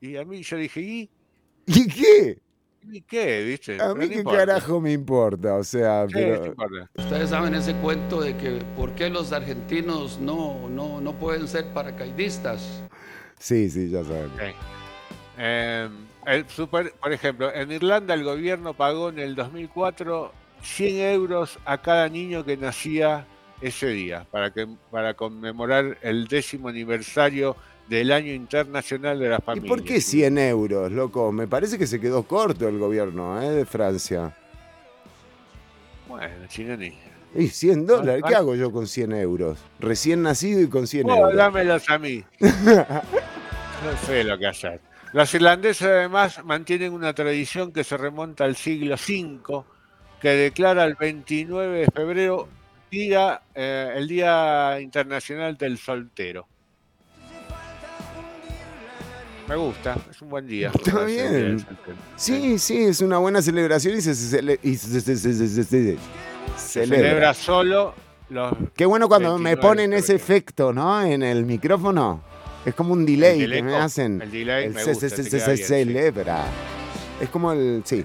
Y a mí yo dije, ¿y, ¿Y qué? ¿Y qué? ¿Viste? A mí qué importa. carajo me importa, o sea, pero... importa. Ustedes saben ese cuento de que por qué los argentinos no, no, no pueden ser paracaidistas. Sí, sí, ya saben. Eh, el super- por ejemplo, en Irlanda el gobierno pagó en el 2004 100 euros a cada niño que nacía ese día para, que, para conmemorar el décimo aniversario del Año Internacional de las ¿Y Familias. por qué 100 euros, loco? Me parece que se quedó corto el gobierno ¿eh? de Francia. Bueno, Chinoni. Y 100 dólares, Ah, ¿qué ah. hago yo con 100 euros? Recién nacido y con 100 Vos euros. dámelos a mí. no sé lo que hacer. Los irlandeses además mantienen una tradición que se remonta al siglo V, que declara el 29 de febrero día, eh, el Día Internacional del Soltero. Me gusta, es un buen día. Está bien. Sí, sí, es una buena celebración y se, cele- y se- se- se- se- se- se- Se celebra. solo los Qué bueno cuando me 29 de ponen ese febrero. efecto, ¿no? En el micrófono. Es como un delay El que me eco, hacen. el delay me se, gusta, se- te se- queda se bien, sí. celebra. Es como el. Sí.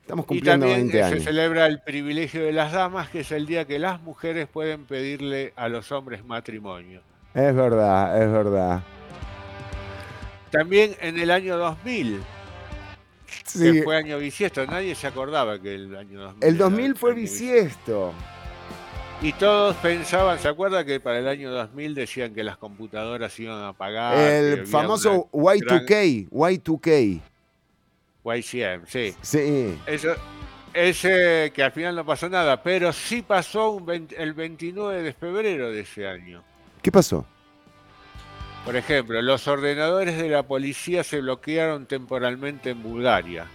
Estamos Y cumpliendo también 20 eh, años. se celebra el privilegio de las damas, que es el día que las mujeres pueden pedirle a los hombres matrimonio. Es verdad, es verdad. También en el año 2000, Sí. que fue año bisiesto, nadie se acordaba que el año 2000. El era 2000 fue bisiesto. Y todos pensaban, ¿se acuerda que para el año 2000 decían que las computadoras iban a pagar? que el famoso una Y2K. Y2K. gran YCM, sí. Sí. Eso, ese que al final no pasó nada, pero sí pasó un 20 el 29 de febrero de ese año. ¿Qué pasó? Por ejemplo, los ordenadores de la policía se bloquearon temporalmente en Bulgaria.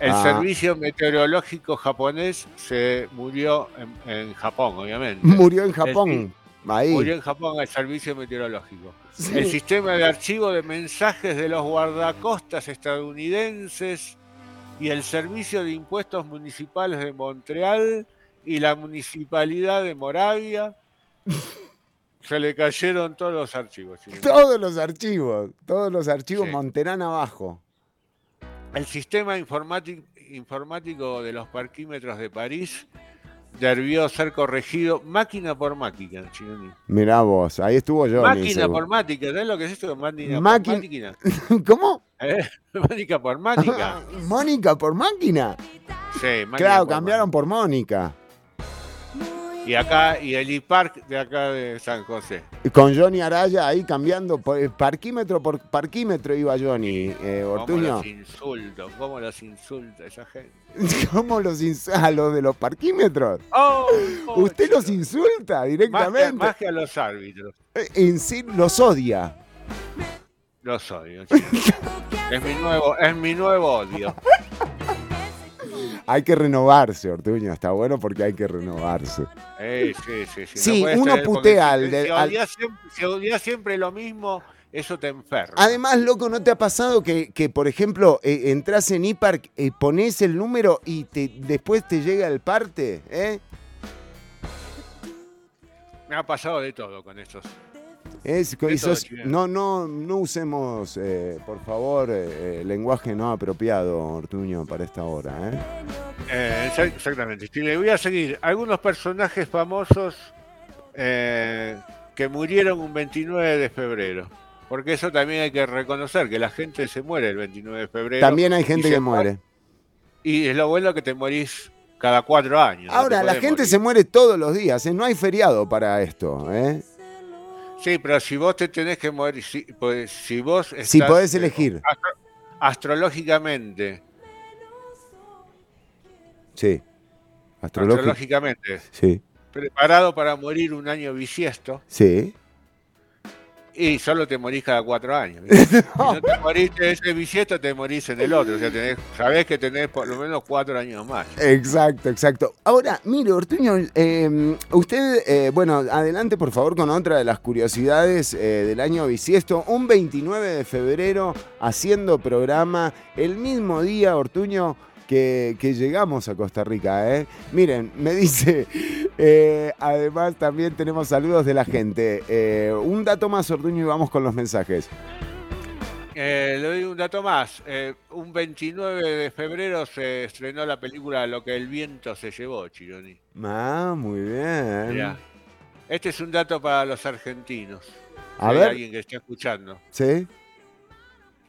El Ah. servicio meteorológico japonés se murió en, en Japón, obviamente. Murió en Japón. Ahí. Murió en Japón el servicio meteorológico. Sí. El sistema de archivo de mensajes de los guardacostas estadounidenses y el servicio de impuestos municipales de Montreal y la municipalidad de Moravia se le cayeron todos los archivos. Todos los archivos. Todos los archivos Sí. Monterán abajo. El sistema informático, de los parquímetros de París debió ser corregido máquina por máquina. Chironi. Mirá vos, ahí estuvo Johnny. máquina por máquina, ¿sabes lo que es esto? Máquina por máquina. ¿Cómo? ¿Eh? Máquina por máquina. Mónica por máquina. Sí, máquina Claro, por cambiaron por Mónica. Y acá, y el IPARC de acá de San José. Con Johnny Araya ahí cambiando por, eh, parquímetro por parquímetro iba Johnny eh, ¿Cómo Ortuño. los insulto? ¿Cómo los insulta esa gente? ¿Cómo los ins- a los de los parquímetros? ¡Oh! Usted los insulta más que, directamente. más que a los árbitros. Eh, En sí los odia. Los odio. chico. es mi nuevo, es mi nuevo odio. Hay que renovarse, Ortuño. Está bueno porque hay que renovarse. Sí, sí, sí. Sí, uno putea al de- Si al- siempre, si odias siempre lo mismo, eso te enferma. Además, loco, ¿no te ha pasado que, que, por ejemplo, eh, entras en IPARC, eh, pones el número y te, después te llega el parte? ¿eh? Me ha pasado de todo con estos. Es, y sos- no, no, no usemos, eh, por favor, eh, eh, lenguaje no apropiado, Ortuño, para esta hora. ¿eh? Exa- exactamente. Sí, le voy a seguir. Algunos personajes famosos que murieron un 29 de febrero. Porque eso también hay que reconocer, que la gente se muere el 29 de febrero. También hay gente y que muere. Y es lo bueno que te morís cada cuatro años. no Ahora, la gente morir. se muere todos los días, ¿eh? no hay feriado para esto. ¿eh? Sí, pero si vos te tenés que morir, si, pues, si vos estás, Si podés eh, elegir. astro- astrológicamente, Sí. Astrológicamente Sí. preparado para morir un año bisiesto, Sí. Y solo te morís cada cuatro años. ¿viste? Si no te moriste de ese bisiesto, te morís en el otro. O sea, tenés, sabés que tenés por lo menos cuatro años más. Exacto, exacto. Ahora, mire, Ortuño, eh, usted, eh, bueno, adelante por favor con otra de las curiosidades eh, del año bisiesto. Un 29 de febrero haciendo programa, el mismo día, Ortuño, que, que llegamos a Costa Rica. ¿eh? Miren, me dice, eh, además también tenemos saludos de la gente. Eh, un dato más, Ortuño, y vamos con los mensajes. Eh, le doy un dato más. Eh, un 29 de febrero se estrenó la película Lo que el viento se llevó, Chironi. Ah, muy bien. Mirá. Este es un dato para los argentinos. A ver. alguien que esté escuchando. ¿Sí?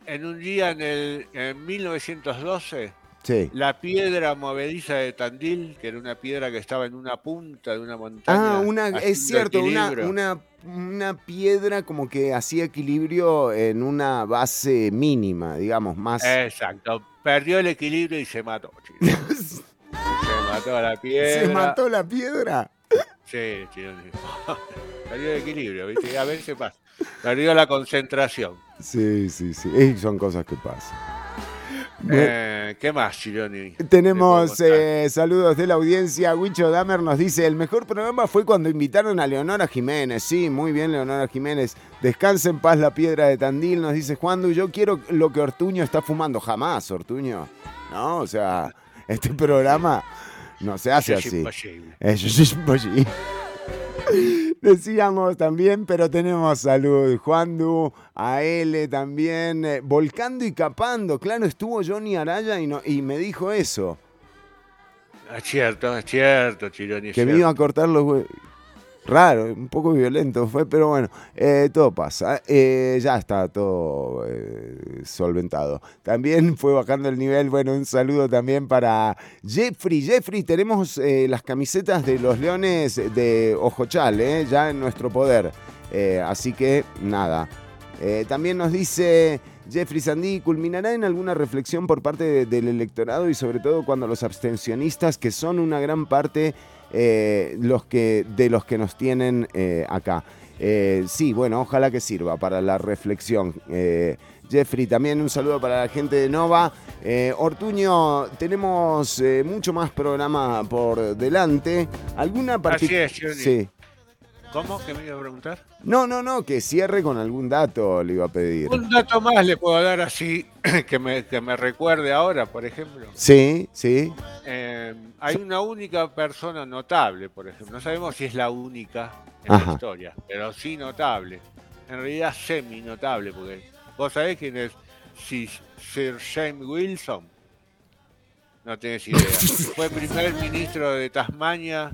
En un día en, el, en 1912, Sí. la piedra movediza de Tandil, que era una piedra que estaba en una punta de una montaña. Ah, una, es cierto, una, una, una piedra como que hacía equilibrio en una base mínima, digamos, más... Exacto. Perdió el equilibrio y se mató. Se mató la piedra. ¿Se mató la piedra? Sí. Perdió el equilibrio, ¿viste? A veces pasa. Perdió la concentración. Sí, sí, sí. Y son cosas que pasan. Eh, ¿Qué más, Chironi? Tenemos eh, saludos de la audiencia. Wicho Damer nos dice, el mejor programa fue cuando invitaron a Leonora Jiménez. Sí, muy bien, Leonora Jiménez. Descansa en paz la piedra de Tandil, nos dice Juan Du. Yo quiero lo que Ortuño está fumando. Jamás, Ortuño. No, o sea, este programa no se hace Es así. imposible. Eso es imposible. Decíamos también, pero tenemos salud. Juan Du, a L también, eh, volcando y capando. Claro, estuvo Johnny Araya y, no, y me dijo eso, Es cierto, es cierto, Chironi. es que me cierto. iba a cortar los hue- Raro, un poco violento fue, pero bueno, eh, todo pasa. Eh, ya está todo eh, solventado. También fue bajando el nivel. Bueno, un saludo también para Jeffrey. Jeffrey, tenemos las camisetas de los Leones de Ojochal, ya en nuestro poder. Así que nada. También nos dice Jeffrey Sandí, ¿culminará en alguna reflexión por parte de- del electorado y sobre todo cuando los abstencionistas, que son una gran parte eh, los que, de los que nos tienen eh, acá? Eh, sí, bueno, ojalá que sirva para la reflexión. Jeffrey, también un saludo para la gente de Nova. Eh, Ortuño, tenemos eh, mucho más programa por delante. ¿Alguna Así es, Johnny. Sí. ¿Cómo? ¿Qué me iba a preguntar? No, no, no, que cierre con algún dato, le iba a pedir. Un dato más le puedo dar así, que me, que me recuerde ahora, por ejemplo. Sí, sí. Eh, hay una única persona notable, por ejemplo. No sabemos si es la única en Ajá. la historia, pero sí notable. En realidad semi-notable, porque vos sabés quién es Si- Sir James Wilson. No tenés idea. Fue primer ministro de Tasmania.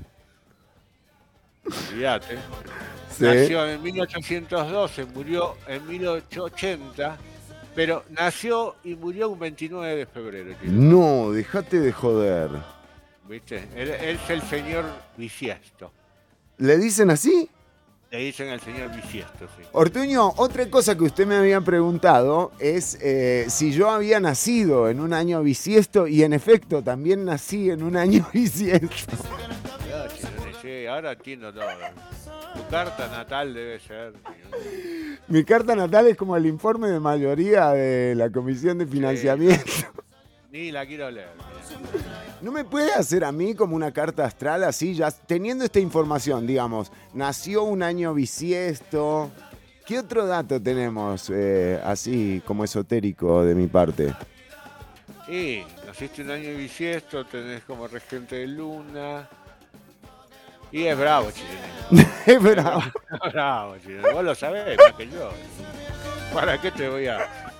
Olvídate. Sí. Nació en 1812, murió en 1880, pero nació y murió un 29 de febrero. chico. No, déjate de joder. ¿Viste? Él, él es el señor bisiesto. ¿Le dicen así? Le dicen al señor bisiesto, sí. Ortuño, otra cosa que usted me había preguntado es eh, si yo había nacido en un año bisiesto y en efecto también nací en un año bisiesto. Sí, ahora entiendo todo. Tu carta natal debe ser. Mi carta natal es como el informe de mayoría de la Comisión de Financiamiento. Ni la quiero leer. ¿No me puede hacer a mí como una carta astral así, ya teniendo esta información, digamos, nació un año bisiesto? ¿Qué otro dato tenemos eh, así como esotérico de mi parte? Y naciste un año bisiesto, tenés como regente de luna. Y es bravo, Chironi. Es bravo. Bravo, Chironi. Vos lo sabés más que yo. ¿Para qué te voy a.?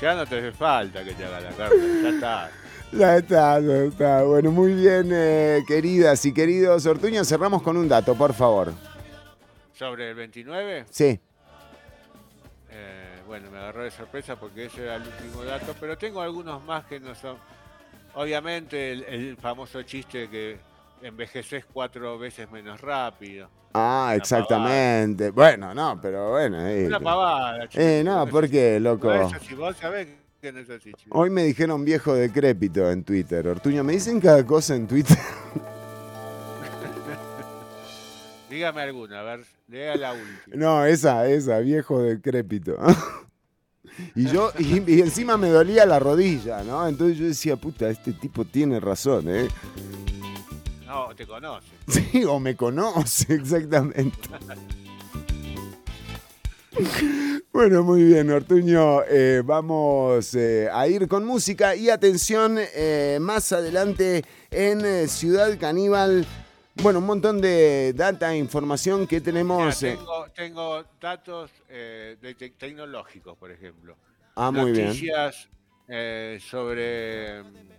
Ya no te hace falta que te haga la carta, ya está. Ya está, ya está. Bueno, muy bien, eh, queridas y queridos Ortuño. Cerramos con un dato, por favor. Sobre el 29, Sí. eh, bueno, me agarró de sorpresa porque ese era el último dato, pero tengo algunos más que no son. obviamente el, famoso chiste que envejeces cuatro veces menos rápido. Ah, exactamente. Bueno, no, pero bueno. Eh, Una pavada. Eh, no, ¿por qué, loco? vos sabés que no es así, Hoy me dijeron viejo decrépito en Twitter. Ortuño, me dicen cada cosa en Twitter. Dígame alguna, a ver, lea la última. No, esa, esa, viejo decrépito. Y yo, y, encima me dolía la rodilla, ¿no? Entonces yo decía, puta, este tipo tiene razón, ¿eh? No, te conoce. Sí, o me conoce, exactamente. Bueno, muy bien, Ortuño. Eh, vamos eh, a ir con música y atención, eh, más adelante en Ciudad Caníbal bueno, un montón de data e información que tenemos. tengo, datos tecnológicos, por ejemplo. Ah, muy bien. Noticias eh, sobre mm,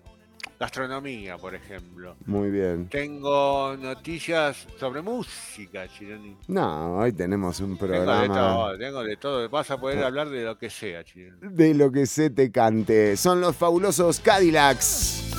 gastronomía, por ejemplo. Muy bien. Tengo noticias sobre música, Chironi. No, hoy tenemos un programa. Tengo de todo, tengo de todo. Vas a poder hablar de lo que sea, Chironi. De lo que se te cante. Son los fabulosos Cadillacs.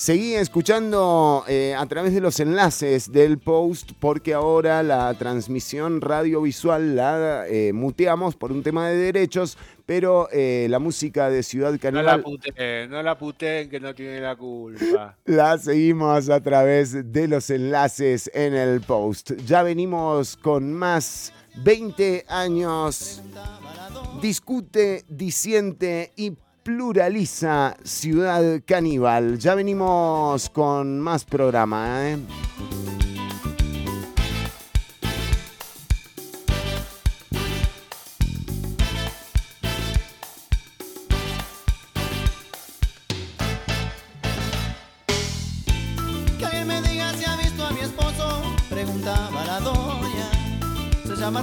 Seguí escuchando eh, a través de los enlaces del post porque ahora la transmisión radiovisual la eh, muteamos por un tema de derechos, pero eh, la música de Ciudad Caníbal... No la puteen, no la puteen que no tiene la culpa. La seguimos a través de los enlaces en el post. Ya venimos con más 20 años. Discute, disiente y pluraliza Ciudad Caníbal. Ya venimos con más programa, ¿eh? Me diga si ha visto a mi esposo, preguntaba la doña. Se llama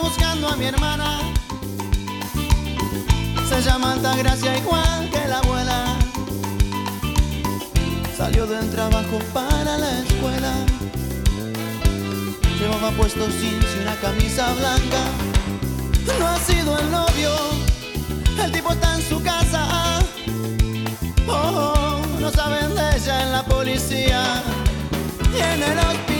buscando a mi hermana. Se llama Altagracia igual que la abuela. Salió del trabajo para la escuela. Llevaba puesto jeans y una camisa blanca. No ha sido el novio, el tipo está en su casa. Oh, no saben de ella en la policía y en el hospital.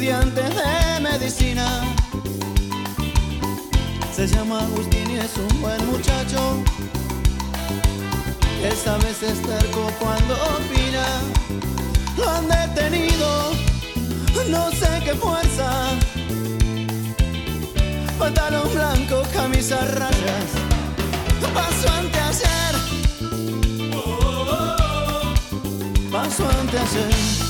Estudiante de medicina. Se llama Agustín y es un buen muchacho. Esta vez es terco cuando opina. Lo han detenido, no sé qué fuerza. Pantalón blanco, camisa rayas. Paso ante hacer. Paso ante hacer.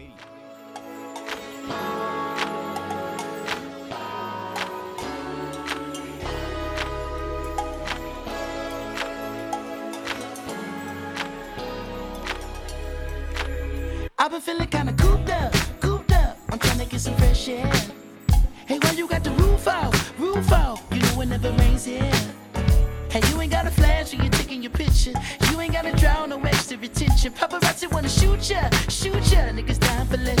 wanna shoot ya, shoot ya. Niggas dying for less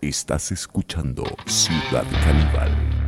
Estás escuchando Ciudad Caníbal.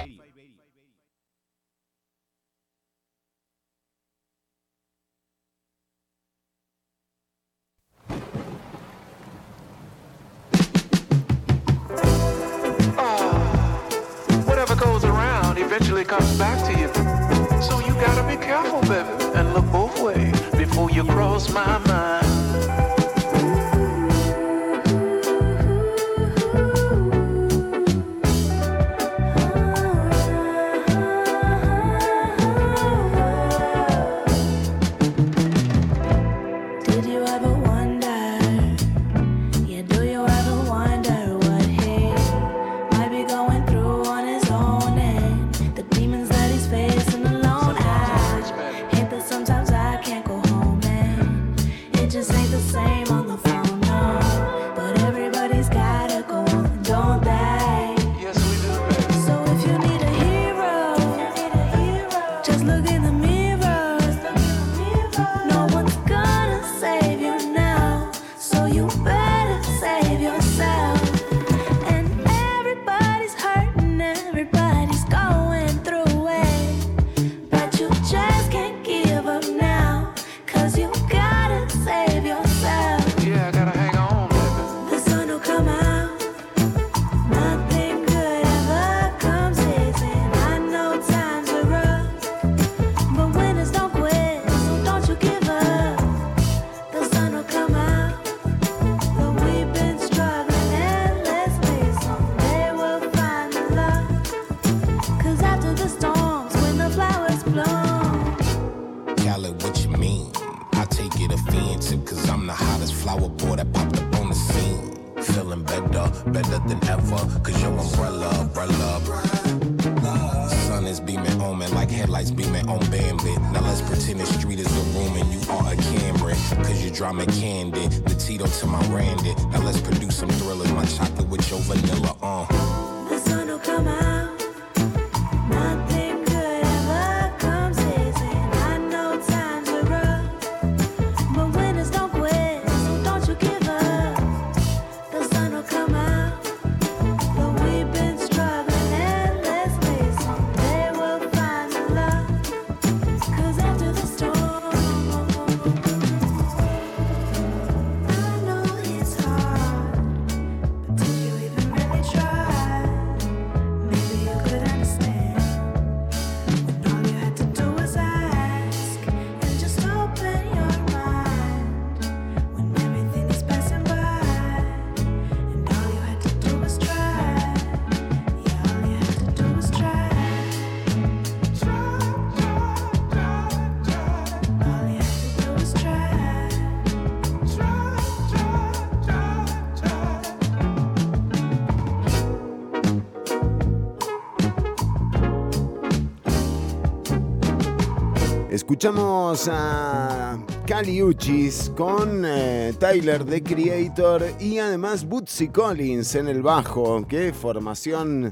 Escuchamos a Cali Uchis con eh, Tyler the Creator y además Bootsy Collins en el bajo. Qué formación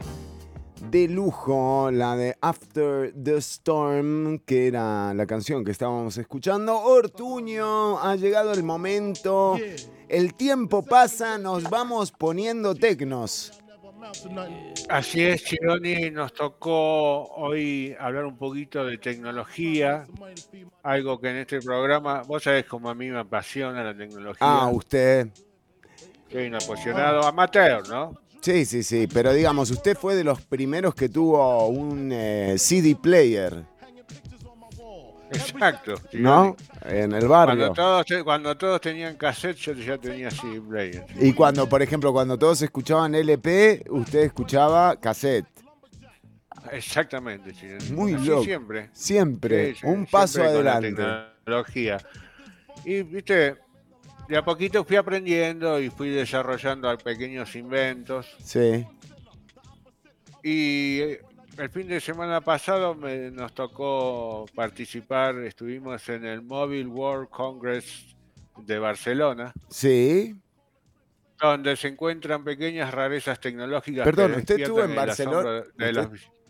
de lujo, la de After the Storm, que era la canción que estábamos escuchando. Ortuño, ha llegado el momento. El tiempo pasa, nos vamos poniendo tecnos. Así es, Chironi, nos tocó hoy hablar un poquito de tecnología, algo que en este programa, vos sabés como a mí me apasiona la tecnología. Ah, usted. Soy un apasionado amateur, ¿no? Sí, sí, sí, pero digamos, usted fue de los primeros que tuvo un eh, CD player, Exacto. ¿no? En el barrio. Cuando todos, cuando todos tenían cassette, yo ya tenía CD player. Y cuando, por ejemplo, cuando todos escuchaban LP, usted escuchaba cassette. Exactamente, Chironi. Muy Así loco. Siempre. Siempre, Sí, sí, un paso siempre con la adelante. tecnología. Y, viste, de a poquito fui aprendiendo y fui desarrollando pequeños inventos. Sí. Y eh, el fin de semana pasado me, nos tocó participar, estuvimos en el Mobile World Congress de Barcelona, Sí. donde se encuentran pequeñas rarezas tecnológicas. que Perdón, usted estuvo en Barcelona. los-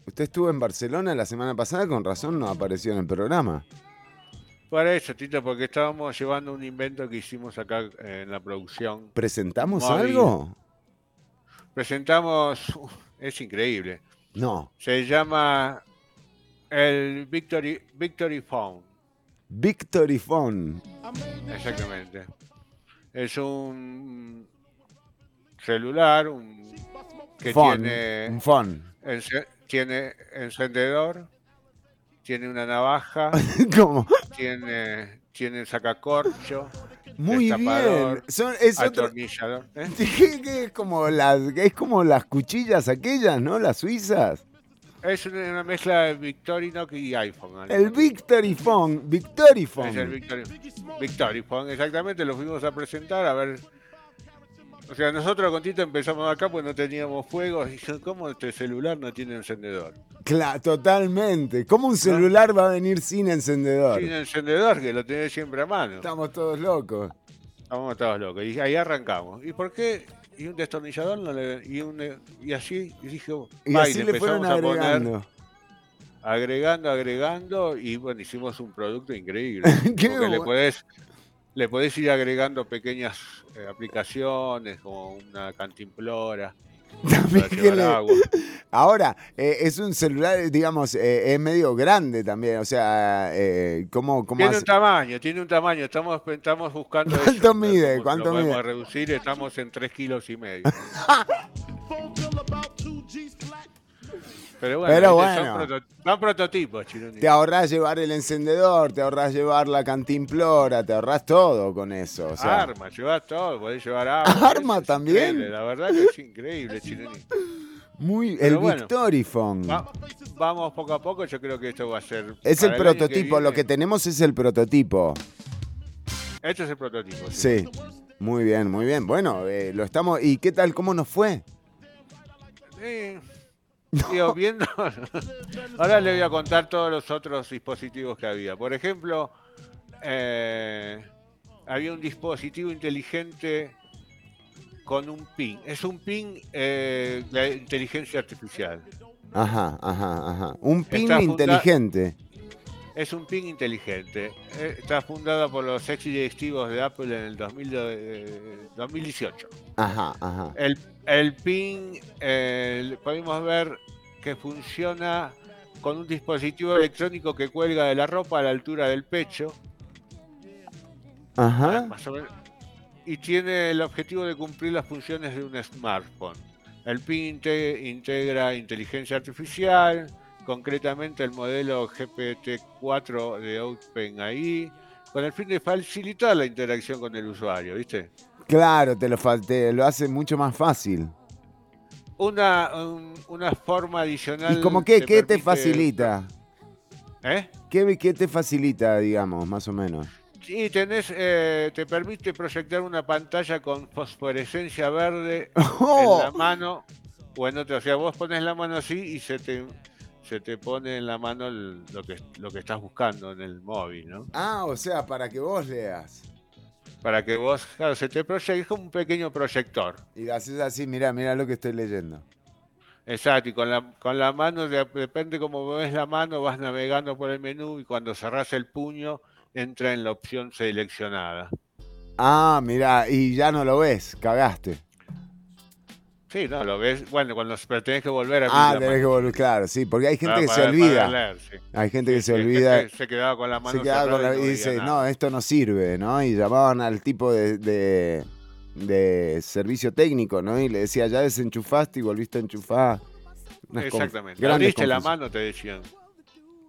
Usted, estuvo en Barcelona la semana pasada, con razón no apareció en el programa. Por eso, Tito, porque estábamos llevando un invento que hicimos acá eh, en la producción. ¿Presentamos algo? Presentamos, es increíble. No. Se llama el Victory, Victory Phone. Victory Phone. Exactamente. Es un celular un, que Phone, tiene, un phone. ence- tiene encendedor, tiene una navaja, ¿Cómo? tiene, tiene sacacorcho, Muy bien. Son, es otro- es como las es como las cuchillas aquellas, ¿no? Las suizas. Es una, mezcla de Victorinox y iPhone. ¿no? El Victory Phone, Victory Es el Phone. Victory, Victory Phone, exactamente, lo fuimos a presentar a ver. O sea, nosotros con Tito empezamos acá pues no teníamos fuegos. Y ¿cómo este celular no tiene encendedor? Claro, totalmente. ¿Cómo un celular va a venir sin encendedor? Sin encendedor, que lo tenés siempre a mano. Estamos todos locos. Estamos todos locos. Y ahí arrancamos. ¿Y por qué? Y un destornillador no le- y, un, y así, y dije, Y así le empezamos a poner- agregando. agregando, agregando, y bueno, hicimos un producto increíble. Porque le bu- podés, le podés ir agregando pequeñas eh, aplicaciones como una cantimplora. para que le- agua. Ahora, eh, es un celular, digamos, eh, es medio grande también. O sea, eh, ¿cómo, cómo Tiene hace? un tamaño, tiene un tamaño. Estamos, estamos buscando. ¿Cuánto eso, mide? ¿Cuánto lo podemos mide? reducir, estamos en 3 kilos y medio. Pero bueno, Pero bueno. Son, proto- son prototipos, Chironi. Te ahorrás llevar el encendedor, te ahorrás llevar la cantimplora, te ahorrás todo con eso. O sea, Arma, llevas todo, podés llevar agua. ¿Arma también? La verdad que es increíble, Chironi. muy, el Pero bueno. Victory Phone. Va- vamos poco a poco, yo creo que esto va a ser. Es el que prototipo, lo que tenemos es el prototipo. Esto es el prototipo. Sí. Muy bien, muy bien. Bueno, eh, lo estamos. ¿Y qué tal? ¿Cómo nos fue? Sí. Digo, viendo. Ahora le voy a contar todos los otros dispositivos que había. Por ejemplo, eh, había un dispositivo inteligente con un pin. Es un pin eh, de inteligencia artificial. Ajá, ajá, ajá. Un pin Está funda- inteligente. Es un pin inteligente. Eh, Está fundada por los ex directivos de Apple en el 2000 eh, 2018. Ajá, ajá. El, el pin eh, podemos ver que funciona con un dispositivo electrónico que cuelga de la ropa a la altura del pecho. Ajá. más o menos, y tiene el objetivo de cumplir las funciones de un smartphone. El PIN inte- integra inteligencia artificial, concretamente el modelo GPT-4 de OpenAI, con el fin de facilitar la interacción con el usuario, ¿viste? Claro, te lo, te lo hace mucho más fácil. Una, un- una forma adicional. ¿Y como qué? ¿Qué te facilita? ¿Eh? ¿Qué, ¿Qué te facilita, digamos, más o menos? Sí, tenés, eh, te permite proyectar una pantalla con fosforescencia verde ¡Oh! en la mano o en otra. O sea, vos pones la mano así y se te, se te pone en la mano el- lo, que, lo que estás buscando en el móvil, ¿no? Ah, o sea, para que vos leas. Para que vos, claro, se te proyecte, es como un pequeño proyector. Y haces así, mira, mira lo que estoy leyendo. Exacto, y con la, con la mano, de- depende cómo ves la mano, vas navegando por el menú y cuando cerrás el puño, entra en la opción seleccionada. Ah, mira, y ya no lo ves, cagaste. Sí, no, lo ves, bueno, cuando pero tenés que volver a Ah, tenés que mano. volver, claro, sí, porque hay gente Para- que se para- olvida. para leer, sí. Hay gente que se Sí, hay olvida. gente que se quedaba con la mano se quedaba con la- y y dice, no, nada". esto no sirve, ¿no? Y llamaban al tipo de, de, de servicio técnico, ¿no? Y le decía, ya desenchufaste y volviste a enchufar. Unas Exactamente. Abriste la mano, te decían.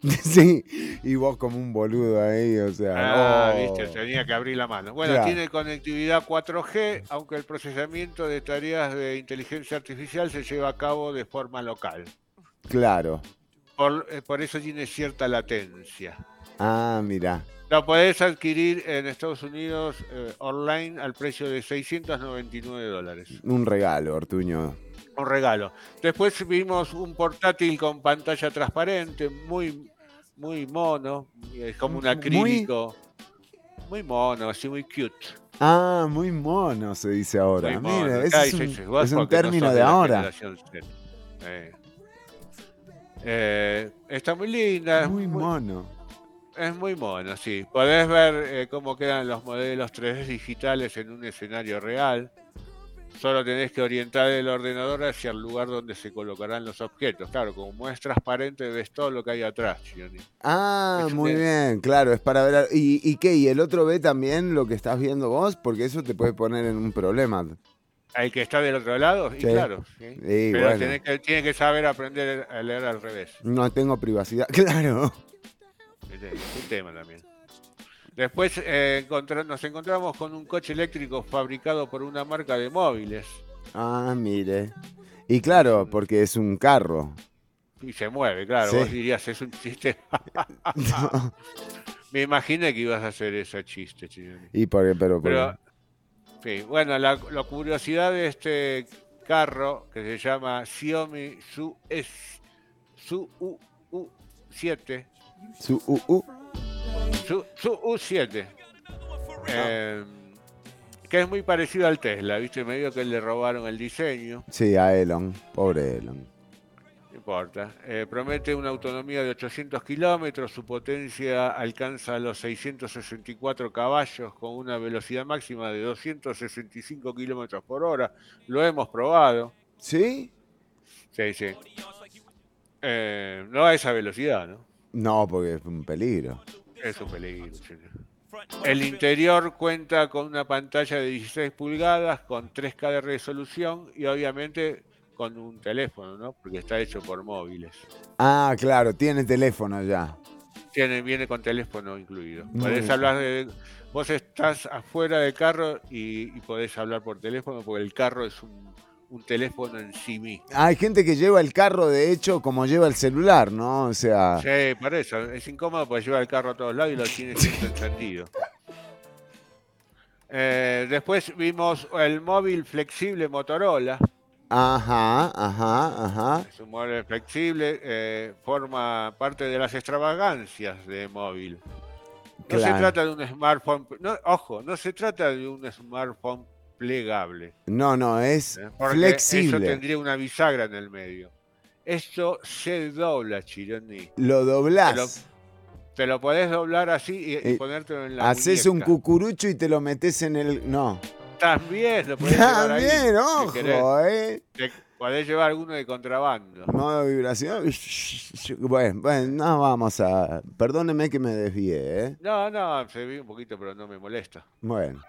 sí, y vos como un boludo ahí, o sea. Ah, oh. viste, tenía que abrir la mano. Bueno, Claro. tiene conectividad 4G, aunque el procesamiento de tareas de inteligencia artificial se lleva a cabo de forma local. Claro. Por, eh, por eso tiene cierta latencia. Ah, mira. Lo podés adquirir en Estados Unidos eh, online al precio de 699 dólares. Un regalo, Ortuño. Un regalo. Después vimos un portátil con pantalla transparente, muy, muy mono, es como un Muy- acrílico. Muy mono, así muy cute. Ah, muy mono se dice ahora. Muy mono. Ese es un, es no término de ahora. Eh. Eh, está muy linda. Muy mono. Es muy mono, sí. Podés ver eh, cómo quedan los modelos 3D digitales en un escenario real. Solo tenés que orientar el ordenador hacia el lugar donde se colocarán los objetos. Claro, como es transparente, ves todo lo que hay atrás. Ah, Eso muy bien, claro, es para ver. ¿Y, ¿Y qué? ¿Y el otro ve también lo que estás viendo vos? Porque eso te puede poner en un problema. El que está del otro lado, y Sí. claro. sí. Sí, Pero bueno. que, tiene que saber aprender a leer al revés. No tengo privacidad. Claro. Es un tema también. Después eh, nos encontramos con un coche eléctrico fabricado por una marca de móviles. Ah, mire. Y claro, porque es un carro. Y se mueve, claro. Sí. Vos dirías, es un chiste. Me imaginé que ibas a hacer ese chiste, Chironi. Y por, pero, por- Pero, sí, bueno, la, la curiosidad de este carro que se llama Xiaomi Su, U, U7, su uh, uh. Su, Su U7, eh, que es muy parecido al Tesla, ¿viste? Medio que le robaron el diseño. Sí, a Elon. Pobre Elon. No importa. Eh, promete una autonomía de 800 kilómetros, su potencia alcanza los 664 caballos con una velocidad máxima de 265 kilómetros por hora. Lo hemos probado. ¿Sí? Sí, sí. Eh, no a esa velocidad, ¿no? No, porque es un peligro. Es un peligro. chino. El interior cuenta con una pantalla de 16 pulgadas con 3K de resolución y obviamente con un teléfono, ¿no? Porque está hecho por móviles. Ah, claro, tiene teléfono ya. Tiene, viene con teléfono incluido. Muy Podés bien. hablar de. Vos estás afuera del carro y, y podés hablar por teléfono porque el carro es un, un teléfono en sí mismo. Hay gente que lleva el carro, de hecho, como lleva el celular, ¿no? O sea, Sí, por eso. Es incómodo porque lleva el carro a todos lados y lo tiene siempre encendido. Eh, después vimos el móvil flexible Motorola. ajá, ajá, ajá. Es un móvil flexible, eh, forma parte de las extravagancias de móvil. No se trata de un smartphone, no, ojo, no se trata de un smartphone plegable. No, no, es ¿eh? Porque eso flexible. tendría una bisagra en el medio. Esto se dobla, Chironi. Lo Te lo, doblás. te lo podés doblar así y, y Eh, ponértelo en la Haces un cucurucho y te lo metes en el. No. También lo podés También, si ojo, querés. ¿eh? Te podés llevar alguno de contrabando. Modo vibración. Bueno, bueno, no vamos a. Perdóneme que me desvíe, ¿eh? No, no, se ve un poquito, pero no me molesta. Bueno.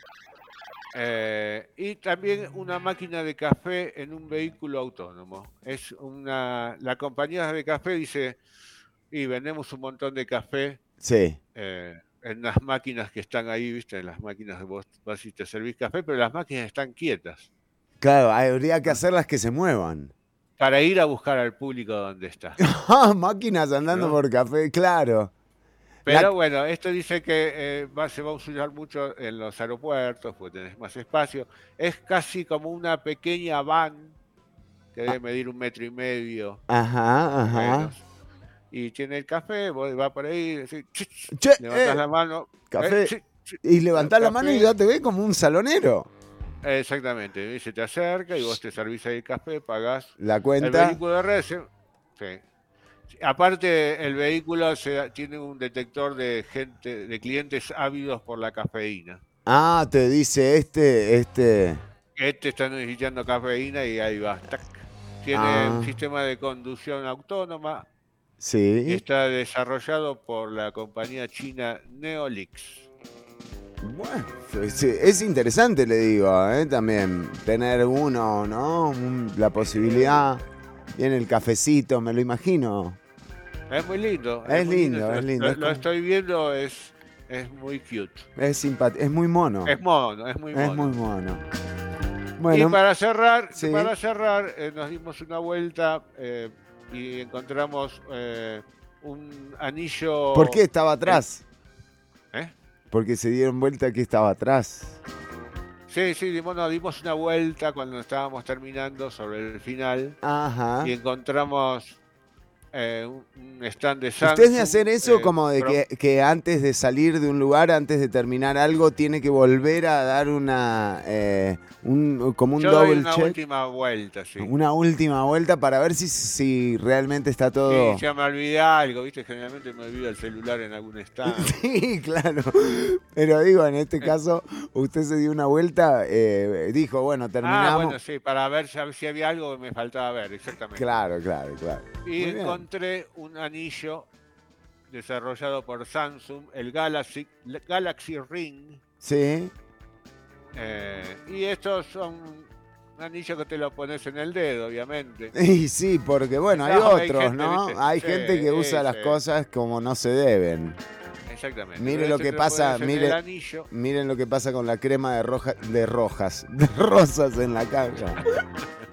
Eh, y también una máquina de café en un vehículo autónomo. Es una. La compañía de café dice, y vendemos un montón de café Sí. eh, en las máquinas que están ahí, viste, en las máquinas de vos vas y te servís café, pero las máquinas están quietas Claro, habría que hacerlas que se muevan. para ir a buscar al público donde está. Ah, Máquinas andando ¿No? por café, claro. Pero La- bueno, esto dice que eh, va- se va a usar mucho en los aeropuertos, porque tenés más espacio. Es casi como una pequeña van que debe medir un metro y medio. Ajá, ajá. menos. Y tiene el café, vos va por ahí, decís, "Ch, Che, levantás eh, la mano. Café. eh, ch, ch". Y levantás la café. mano y ya te ve como un salonero. Exactamente, y se te acerca y vos te servís ahí el café, pagás. La El cuenta. vehículo de red, se- sí. Aparte, el vehículo se- tiene un detector de gente, de clientes ávidos por la cafeína. Ah, te dice este, este. Este está necesitando cafeína y ahí va. tac. Tiene Ah. un sistema de conducción autónoma Sí. está desarrollado por la compañía china Neolix. Bueno, es, es interesante, le digo, ¿eh? también tener uno, ¿no? Un- la posibilidad. Viene el cafecito, me lo imagino. Es muy lindo. Es muy lindo, es lindo, Lo, es lo como- estoy viendo, es, es muy cute. Es simpático, es muy mono. Es mono, es muy mono. Es muy mono. y Bueno, para cerrar, sí. para cerrar eh, nos dimos una vuelta eh, y encontramos eh, un anillo. ¿por qué estaba atrás? ¿Eh? Porque se dieron vuelta que estaba atrás. Sí, sí, dimos, no, dimos una vuelta cuando estábamos terminando sobre el final Ajá. y encontramos eh, un stand de Samsung. ¿Usted es de hacer eso eh, como de que, que antes de salir de un lugar, antes de terminar algo, tiene que volver a dar una eh, un, como un Yo doy double una check? última vuelta, sí. Una última vuelta para ver si, si realmente está todo. Sí, ya me olvidé algo, ¿viste? Generalmente me olvido el celular en algún stand. Sí, claro. Pero digo, en este caso, usted se dio una vuelta, eh, dijo, bueno, terminamos. Ah, bueno, sí, para ver si había algo que me faltaba ver, exactamente. Claro, claro, claro. Y. encontré un anillo desarrollado por Samsung, el Galaxy, Galaxy Ring. Sí. eh, y estos son anillos que te lo pones en el dedo, obviamente. Y sí, porque bueno, hay No, hay otros, gente, ¿no? ¿viste? Hay Sí, gente que usa las sí. cosas como no se deben. Exactamente. Mire Pero lo que pasa, el miren lo que pasa con la crema de roja, de rojas, de rosas en la caja.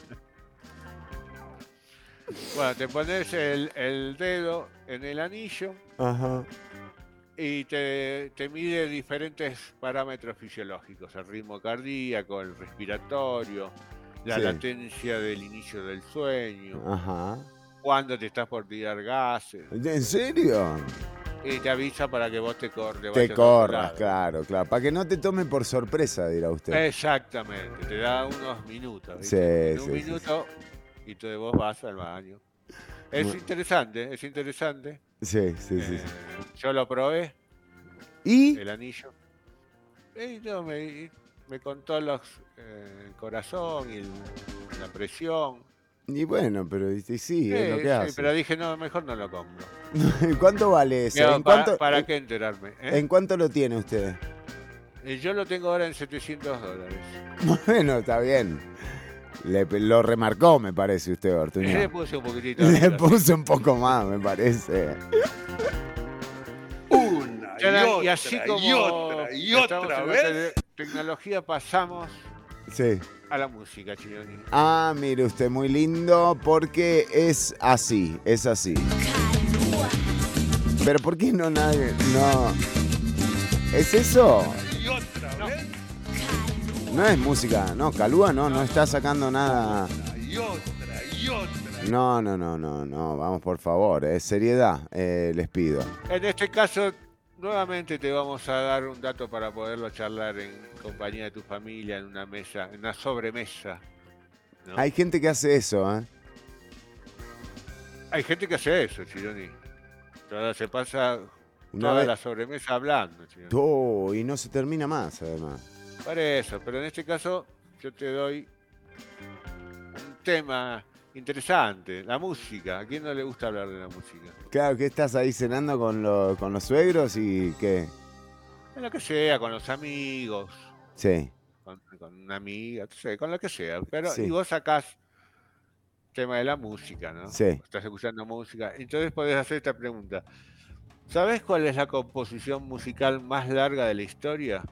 Bueno, te pones el, el dedo en el anillo Ajá. y te, te mide diferentes parámetros fisiológicos, el ritmo cardíaco, el respiratorio, la Sí. latencia del inicio del sueño, Ajá. cuándo te estás por tirar gases, ¿En serio? y te avisa para que vos te corres. Te corras, claro, claro. Para que no te tome por sorpresa, dirá usted. Exactamente, te da unos minutos. Sí, ¿viste? En un sí, sí, minuto y tú de vos vas al baño. Es interesante, es interesante. Sí, sí, sí. Eh, sí. Yo lo probé. ¿Y? El anillo. Y no, me, me contó los, eh, el corazón y el- la presión. Y bueno, pero y- y sí, es lo Sí, que sí, hace. pero dije, no, mejor no lo compro. ¿Cuánto vale ¿En ¿para, cuánto, para en- qué enterarme? eh? ¿En cuánto lo tiene usted? Eh, Yo lo tengo ahora en 700 dólares. Bueno, está bien. Le, lo remarcó, me parece, usted, Ortuño. Le puse un poquitito. Le puse un poco más, me parece. Una Ya la- y, y así otra, como y otra, y otra vez. tecnología, pasamos Sí. a la música, Chironi. Ah, mire usted, muy lindo, porque es así, es así. Pero ¿por qué no nadie? No. ¿Es eso? No es música, no, Calúa no, no está sacando nada. Y otra, y otra. No, no, no, no, no, vamos por favor, eh, seriedad, eh, les pido. En este caso, nuevamente te vamos a dar un dato para poderlo charlar en compañía de tu familia, en una mesa, en una sobremesa. ¿no? Hay gente que hace eso, ¿eh? Hay gente que hace eso, Chironi. Toda se pasa Una toda vez- la sobremesa hablando, Chironi. Oh, y no se termina más, además. Por eso, pero en este caso yo te doy un tema interesante, la música. ¿A quién no le gusta hablar de la música? Claro, que estás ahí cenando con, lo- con los suegros y qué. En lo que sea, con los amigos, Sí. con, con una amiga, con lo que sea. Pero Sí. y vos sacás tema de la música, ¿no? Sí. Estás escuchando música. Entonces podés hacer esta pregunta. ¿Sabés cuál es la composición musical más larga de la historia?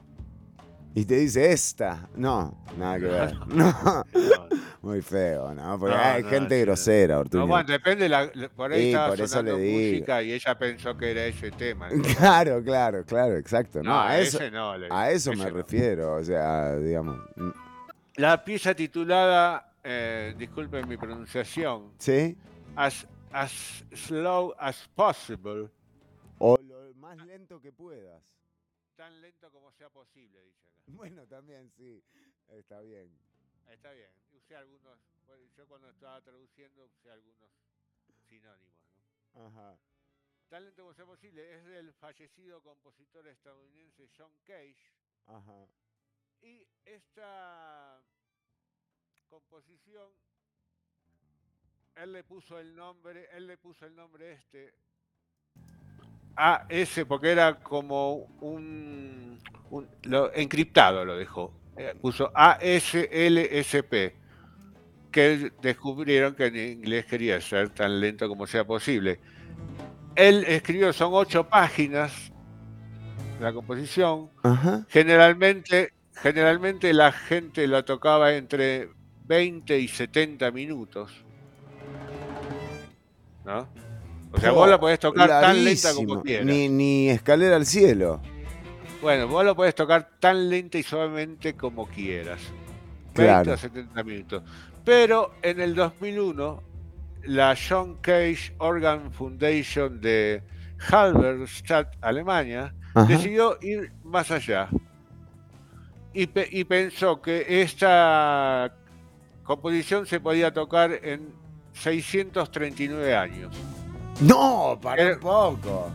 Y te dice esta. No, nada que ver. No. Muy feo, ¿no? Porque No, hay no, gente sí, grosera, Ortuño. No, bueno, depende, la, la- por ahí Sí, estaba por eso sonando le digo. música y ella pensó que era ese tema. ¿no? Claro, claro, claro, exacto. No, a eso, ese no, le- a eso me refiero. O sea, digamos. mm, La pieza titulada, eh, disculpen mi pronunciación, ¿Sí? as, as Slow as Possible, O lo más lento que puedas. tan lento como sea posible, dice. Bueno, también sí. Está bien. Está bien, usé algunos, yo cuando estaba traduciendo usé algunos sinónimos. ¿no? Ajá. Tan lento como sea posible, es del fallecido compositor estadounidense John Cage, Ajá. Y esta composición, él le puso el nombre, él le puso el nombre este AS, porque era como un, un- lo, encriptado lo dejó. Eh, Puso ASLSP, que descubrieron que en inglés quería ser tan lento como sea posible. Él escribió, son ocho páginas, la composición, Ajá. Generalmente, generalmente la gente lo tocaba entre 20 y 70 minutos. ¿No? O sea, vos la podés tocar tan lenta como quieras. Ni, ni escalera al cielo. Bueno, vos lo podés tocar tan lenta y suavemente como quieras. 20 Claro. 70 minutos. Pero en el 2001 la John Cage Organ Foundation de Halberstadt, Alemania, Ajá. decidió ir más allá y, pe- y pensó que esta composición se podía tocar en 639 años, No, para un poco.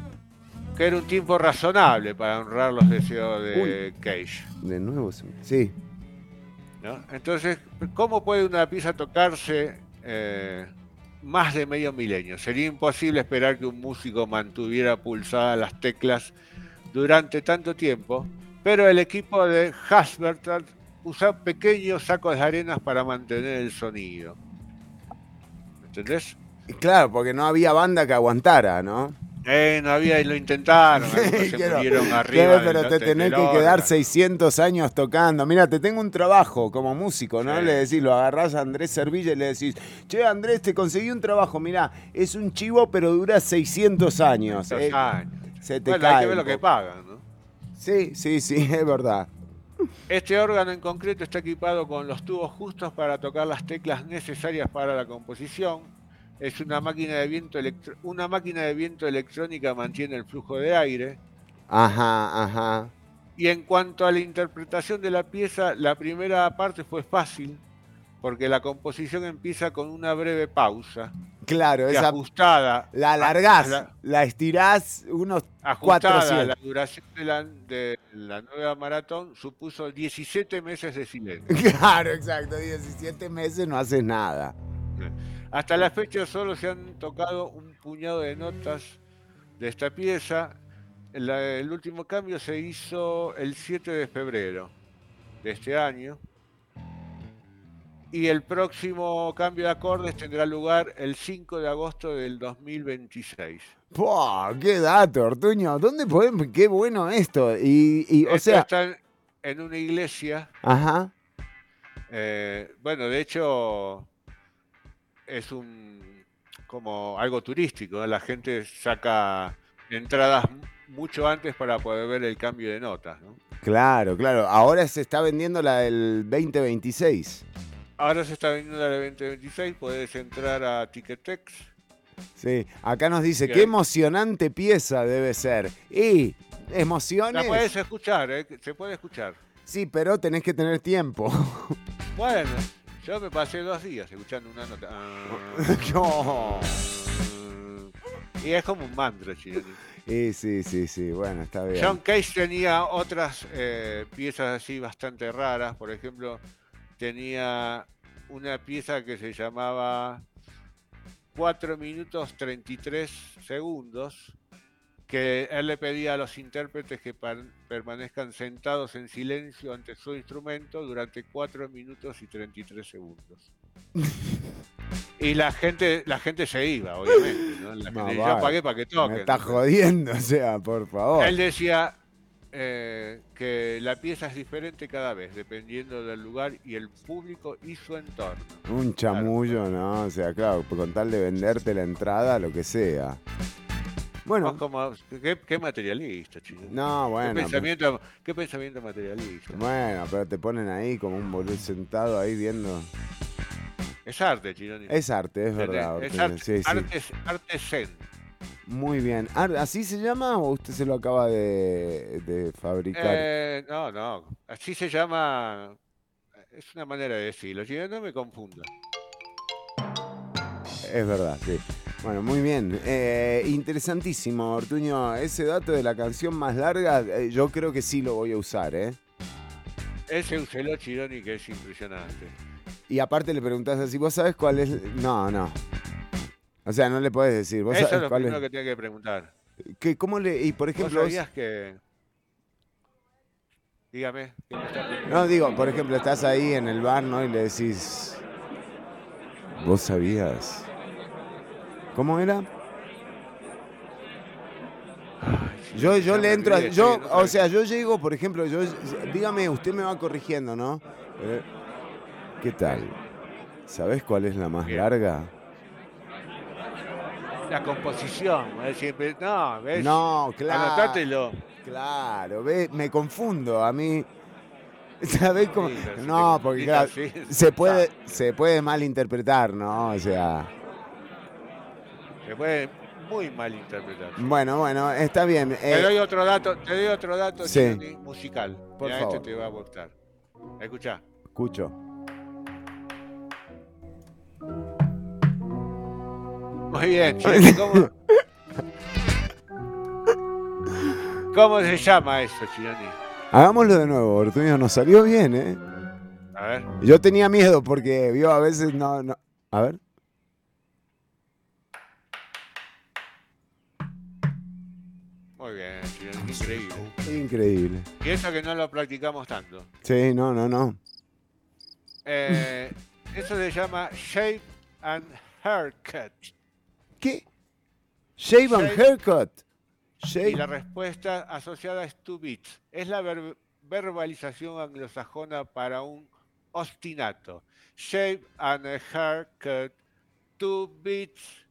que era un tiempo razonable para honrar los deseos de Cage. De nuevo, sí. ¿no? Entonces, ¿cómo puede una pieza tocarse eh, más de medio milenio? Sería imposible esperar que un músico mantuviera pulsadas las teclas durante tanto tiempo, pero el equipo de Hasbertat usa pequeños sacos de arenas para mantener el sonido. ¿Entendés? Claro, porque no había banda que aguantara, ¿no? Eh, no había y lo intentaron, se Quiero- murieron arriba. pero te tenés que quedar 600 años tocando. Mira, te tengo un trabajo como músico, ¿no? Sí. Le decís, lo agarrás a Andrés Servilla y le decís, che, Andrés, te conseguí un trabajo. Mira, es un chivo, pero dura 600 años. 600 Eh, años. Se te Bueno, cae. hay que ver lo que pagan, ¿no? Sí, sí, sí, es verdad. Este órgano en concreto está equipado con los tubos justos para tocar las teclas necesarias para la composición. Es una máquina de viento electro- una máquina de viento electrónica mantiene el flujo de aire. Ajá, ajá. Y en cuanto a la interpretación de la pieza, la primera parte fue fácil porque la composición empieza con una breve pausa. Claro, esa ajustada la alargás, la- la estirás unos ajustada a 400. la duración de la, de la nueva maratón supuso 17 meses de silencio. Claro, exacto. 17 meses no haces nada. Hasta la fecha solo se han tocado un puñado de notas de esta pieza. La- el último cambio se hizo el 7 de febrero de este año. Y el próximo cambio de acordes tendrá lugar el 5 de agosto del 2026. ¡Pua! ¡Qué dato, Ortuño! ¿Dónde podemos? ¡Qué bueno esto! Y, y, o sea, está en- en una iglesia. ajá. eh, bueno, de hecho, es un como algo turístico. ¿no? La gente saca entradas mucho antes para poder ver el cambio de notas. ¿no? Claro, claro. Ahora se está vendiendo la del 2026. Ahora se está vendiendo la de 2026, puedes entrar a Ticketex. Sí. Acá nos dice, ¿Qué? qué emocionante pieza debe ser. Y emociones. La puedes escuchar, ¿eh? se puede escuchar. Sí, pero tenés que tener tiempo. Bueno, yo me pasé dos días escuchando una nota. Ah, No. y es como un mantra, chileno. Y sí, sí, sí. Bueno, está bien. John Cage tenía otras eh, piezas así bastante raras. Por ejemplo, tenía una pieza que se llamaba 4 minutos 33 segundos, que él le pedía a los intérpretes que permanezcan sentados en silencio ante su instrumento durante 4 minutos y 33 segundos. Y la gente, la gente se iba, obviamente. ¿no? La No, gente, yo pagué para que toquen. Me está jodiendo, o sea, por favor. Él decía eh, que la pieza es diferente cada vez, dependiendo del lugar y el público y su entorno. Un chamullo, ¿no? O sea, claro, con tal de venderte la entrada, lo que sea. Bueno. Como- ¿qué, qué materialista, chico. No, bueno, ¿Qué pensamiento, qué pensamiento materialista. Bueno, pero te ponen ahí como un boludo sentado ahí viendo. Es arte, Chironi. Es arte, es verdad. Es arte, sí, sí. arte, zen. Muy bien. ¿Así se llama o usted se lo acaba de, de fabricar? Eh, no, no. Así se llama. Es una manera de decirlo. Chironi, no me confunda. Es verdad, sí. Bueno, muy bien. Eh, interesantísimo, Ortuño. Ese dato de la canción más larga, eh, yo creo que sí lo voy a usar, ¿eh? Ese Uceló Chironi que es impresionante. Y aparte le preguntás así, ¿vos sabés cuál es? No, no. O sea, no le podés decir. ¿Vos Eso es lo cuál primero es? que tiene que preguntar. ¿Qué, ¿Cómo le.? Y por ejemplo. ¿Vos vos- sabías que.? Dígame. No, digo, por ejemplo, estás ahí en el bar, ¿no? Y le decís. ¿Vos sabías? ¿Cómo era? Yo, yo le entro, yo, o sea, yo llego, por ejemplo, yo, dígame, usted me va corrigiendo, ¿no? Eh, ¿Qué tal? ¿Sabés cuál es la más larga? La composición. ¿eh? Siempre, no, ¿ves? No, claro. Anotátelo. Claro, ve, me confundo, a mí. ¿Sabés cómo? No, porque claro, se puede, se puede malinterpretar, ¿no? O sea. Puede muy mal interpretar. Bueno, bueno, está bien. Te Eh, doy otro dato, te doy otro dato Sí. Musical. Por Mirá, favor. este te va a gustar. Escucha. escucho. Muy bien, Chironi, ¿cómo, ¿Cómo se llama eso, Chironi? Hagámoslo de nuevo, Ortuño. Nos salió bien, ¿eh? A ver. Yo tenía miedo porque, vio, a veces no, no. A ver. Muy bien, increíble. Increíble. Y eso que no lo practicamos tanto. Sí, no, no, no. Eh, eso se llama shape and haircut. ¿Qué? Shave and Shave. haircut. Y Shave. la respuesta asociada es to beats. Es la ver- verbalización anglosajona para un ostinato. Shape and haircut, two beats.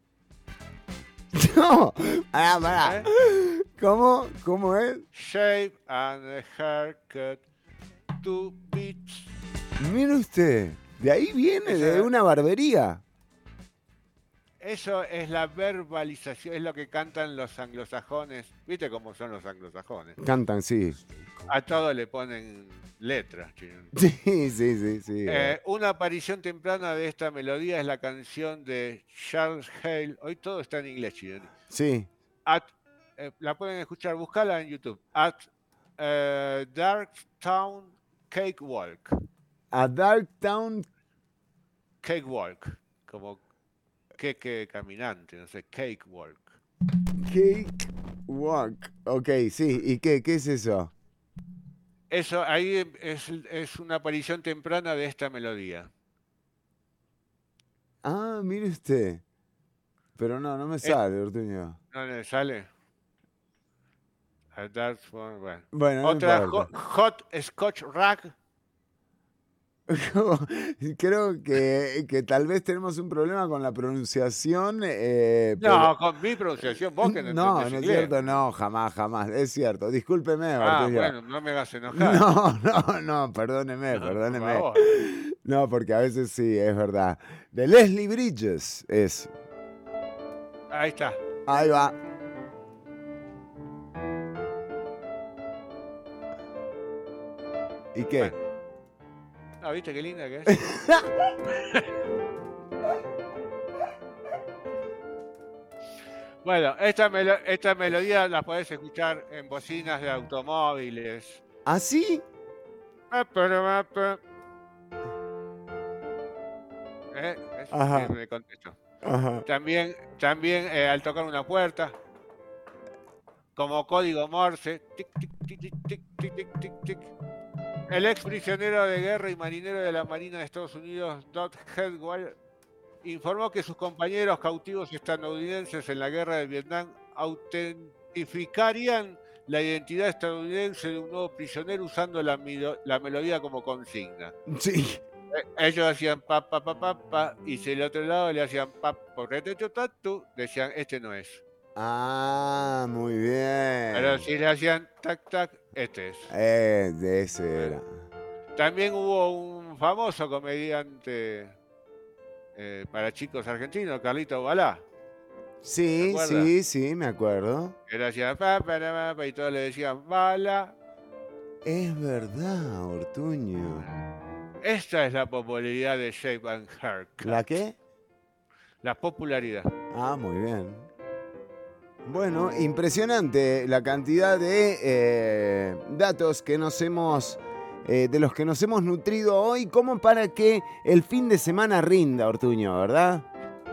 No. Pará, pará. ¿Eh? ¿Cómo? ¿Cómo es? Shape and haircut, two beats. Mire usted. De ahí viene, de una barbería. Eso es la verbalización, es lo que cantan los anglosajones. ¿Viste cómo son los anglosajones? Cantan, sí. A todo le ponen letras. chino. Sí, sí, sí, sí. Eh, una aparición temprana de esta melodía es la canción de Charles Hale. Hoy todo está en inglés, chino. Sí. At- eh, la pueden escuchar, buscala en YouTube. At eh, Dark Town Cakewalk. A Dark Town Cakewalk. Como queque caminante, no sé, cakewalk. Cake Walk. Ok, sí. ¿Y qué? ¿Qué es eso? Eso ahí es, es una aparición temprana de esta melodía. Ah, mire usted. Pero no, no me sale, Ortuño. ¿No le sale? A Dark Town, bueno. Bueno, no Otra Hot Scotch Rack. Creo que, que tal vez tenemos un problema con la pronunciación. eh, No, pero- con mi pronunciación, vos que no no, no es inglés. cierto, no, jamás, jamás. Es cierto. Discúlpeme, Ah, bueno, no me hagas enojar. No, no, no, perdóneme, perdóneme. favor. No, porque a veces sí, es verdad. De Leslie Bridges es. Ahí está. Ahí va. ¿Y qué? Ah, ¿viste qué linda que es? bueno, esta, melo- esta melodía la podés escuchar en bocinas de automóviles. ¿Ah, sí? ¿Eh? Es- Ajá. me contesto. Ajá. También, también eh, al tocar una puerta, como código Morse, tic, tic, tic, tic, tic, tic, tic, tic, tic. El ex prisionero de guerra y marinero de la Marina de Estados Unidos, Dot Headwell, informó que sus compañeros cautivos estadounidenses en la guerra de Vietnam autentificarían la identidad estadounidense de un nuevo prisionero usando la, la melodía como consigna. Sí. Eh, Ellos hacían pa, pa, pa, pa, pa, y si el otro lado le hacían pa, porque te decían, este no es. Ah, muy bien. Pero si le hacían tac, tac, este es. Eh, de ese era. También hubo un famoso comediante eh, para chicos argentinos, Carlito Balá, Sí, sí, sí, me acuerdo. que le hacían pa, pa, pa, pa, y todos le decían bala. Es verdad, Ortuño. Esta es la popularidad de Shape and Haircut. ¿La qué? La popularidad. Ah, muy bien. Bueno, impresionante la cantidad de eh, datos que nos hemos, eh, de los que nos hemos nutrido hoy, como para que el fin de semana rinda, Ortuño, ¿verdad?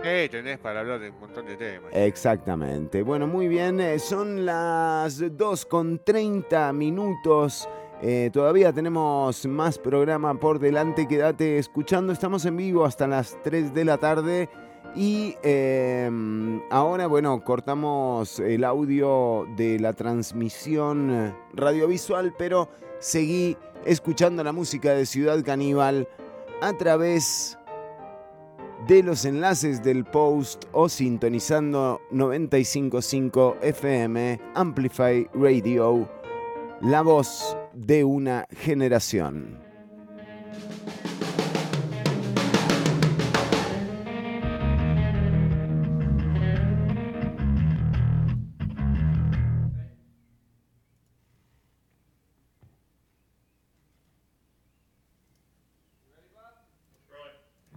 Eh, tenés para hablar de un montón de temas. Exactamente. Bueno, muy bien. eh, Son las 2 con 30 minutos. Eh, todavía tenemos más programa por delante. Quédate escuchando. Estamos en vivo hasta las 3 de la tarde. Y eh, ahora, bueno, cortamos el audio de la transmisión radiovisual, pero seguí escuchando la música de Ciudad Caníbal a través de los enlaces del post o sintonizando 955 FM Amplify Radio, la voz de una generación.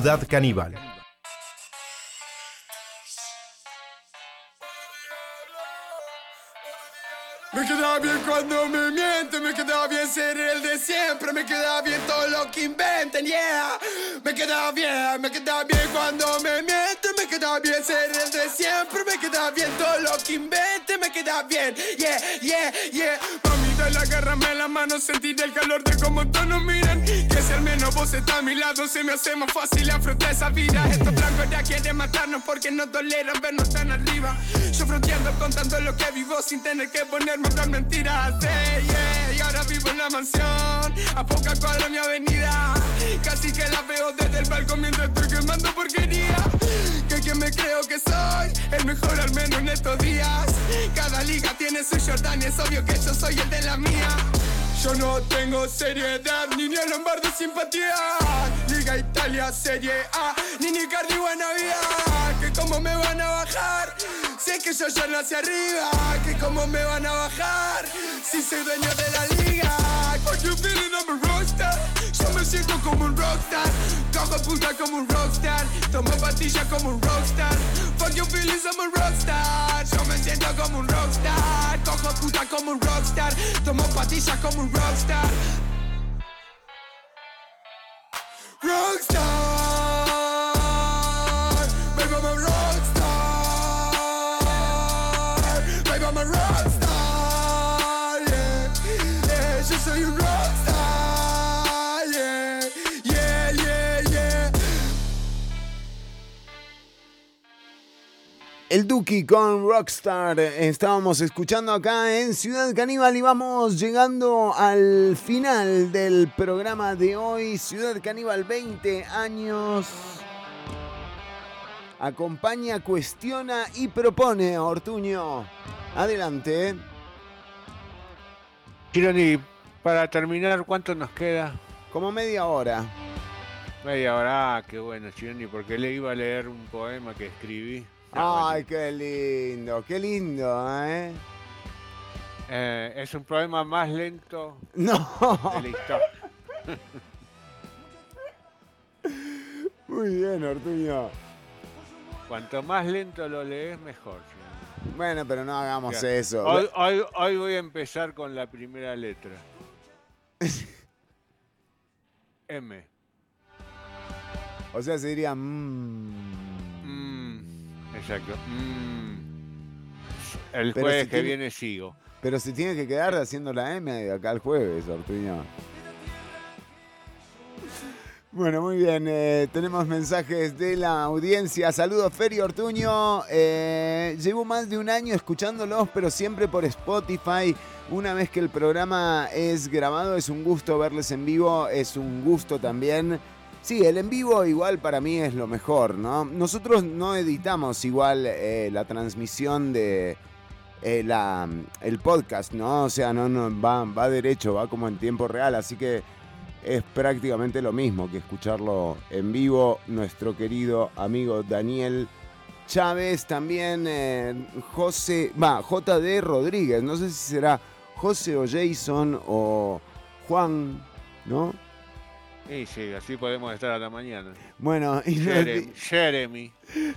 Ciudad Caníbal. Me queda bien cuando me mienten, me queda bien ser el de siempre, me queda bien todo lo que inventen, yeah. Me queda bien, me queda bien cuando me mienten, me queda bien ser el de siempre, me queda bien todo lo que inventen, me queda bien, yeah, yeah, yeah. Mami, dale, agárrame la mano, sentir el calor de cómo todos nos miran. Vos estás a mi lado, se me hace más fácil afrontar esa vida. Estos blancos ya quieren matarnos porque no toleran vernos tan arriba. Yo fronteando contando lo que vivo sin tener que ponerme a hablar mentiras. Yeah, yeah, y ahora vivo en la mansión, a poca cuadra mi avenida. Casi que la veo desde el balcón mientras estoy quemando porquería. Que quien me creo que soy, el mejor al menos en estos días. Cada liga tiene su Jordan y es obvio que yo soy el de la mía. Yo no tengo seriedad, ni ni a Lombardi simpatía. Liga Italia, Serie A, ni ni Cardi buena vida. Que cómo me van a bajar, si es que yo ya nací arriba. Que cómo me van a bajar, si soy dueño de la liga. What you feeling, I'm a rockstar. Me siento como un rockstar. Cojo puta como un rockstar. Tomo pastillas como un rockstar. Fuck you feelings, I'm a rockstar. Yo me siento como un rockstar. Cojo puta como un rockstar. Tomo pastillas como un rockstar. Rockstar. El Duki con Rockstar. Estábamos escuchando acá en Ciudad Caníbal y vamos llegando al final del programa de hoy. Ciudad Caníbal, 20 años. Acompaña, cuestiona y propone, Ortuño. Adelante. Chironi, para terminar, ¿cuánto nos queda? Como media hora. Media hora, ah, qué bueno, Chironi, porque le iba a leer un poema que escribí. Ay, qué lindo, qué lindo, ¿eh? Eh, es un poema más lento No. de la historia. Muy bien, Ortuño. Cuanto más lento lo lees, mejor. Bueno, pero no hagamos eso. Hoy, hoy- hoy voy a empezar con la primera letra. M. O sea, se diría. mm. Exacto. Mm. El Pero jueves si que tiene- viene sigo. Pero se tiene que quedar haciendo la M de acá el jueves, Ortuño. Bueno, muy bien. eh, tenemos mensajes de la audiencia. Saludos, Feri Ortuño. Eh, llevo más de un año escuchándolos, pero siempre por Spotify. Una vez que el programa es grabado, es un gusto verles en vivo. Es un gusto también. Sí, el en vivo igual para mí es lo mejor, ¿no? Nosotros no editamos igual eh, la transmisión de, eh, la, el podcast, ¿no? O sea, no, no va, va derecho, va como en tiempo real, así que es prácticamente lo mismo que escucharlo en vivo. Nuestro querido amigo Daniel Chávez, también eh, José, va, JD Rodríguez, no sé si será José o Jason o Juan, ¿no? Y sí, así podemos estar hasta mañana. Bueno, y Jeremy. Jeremy.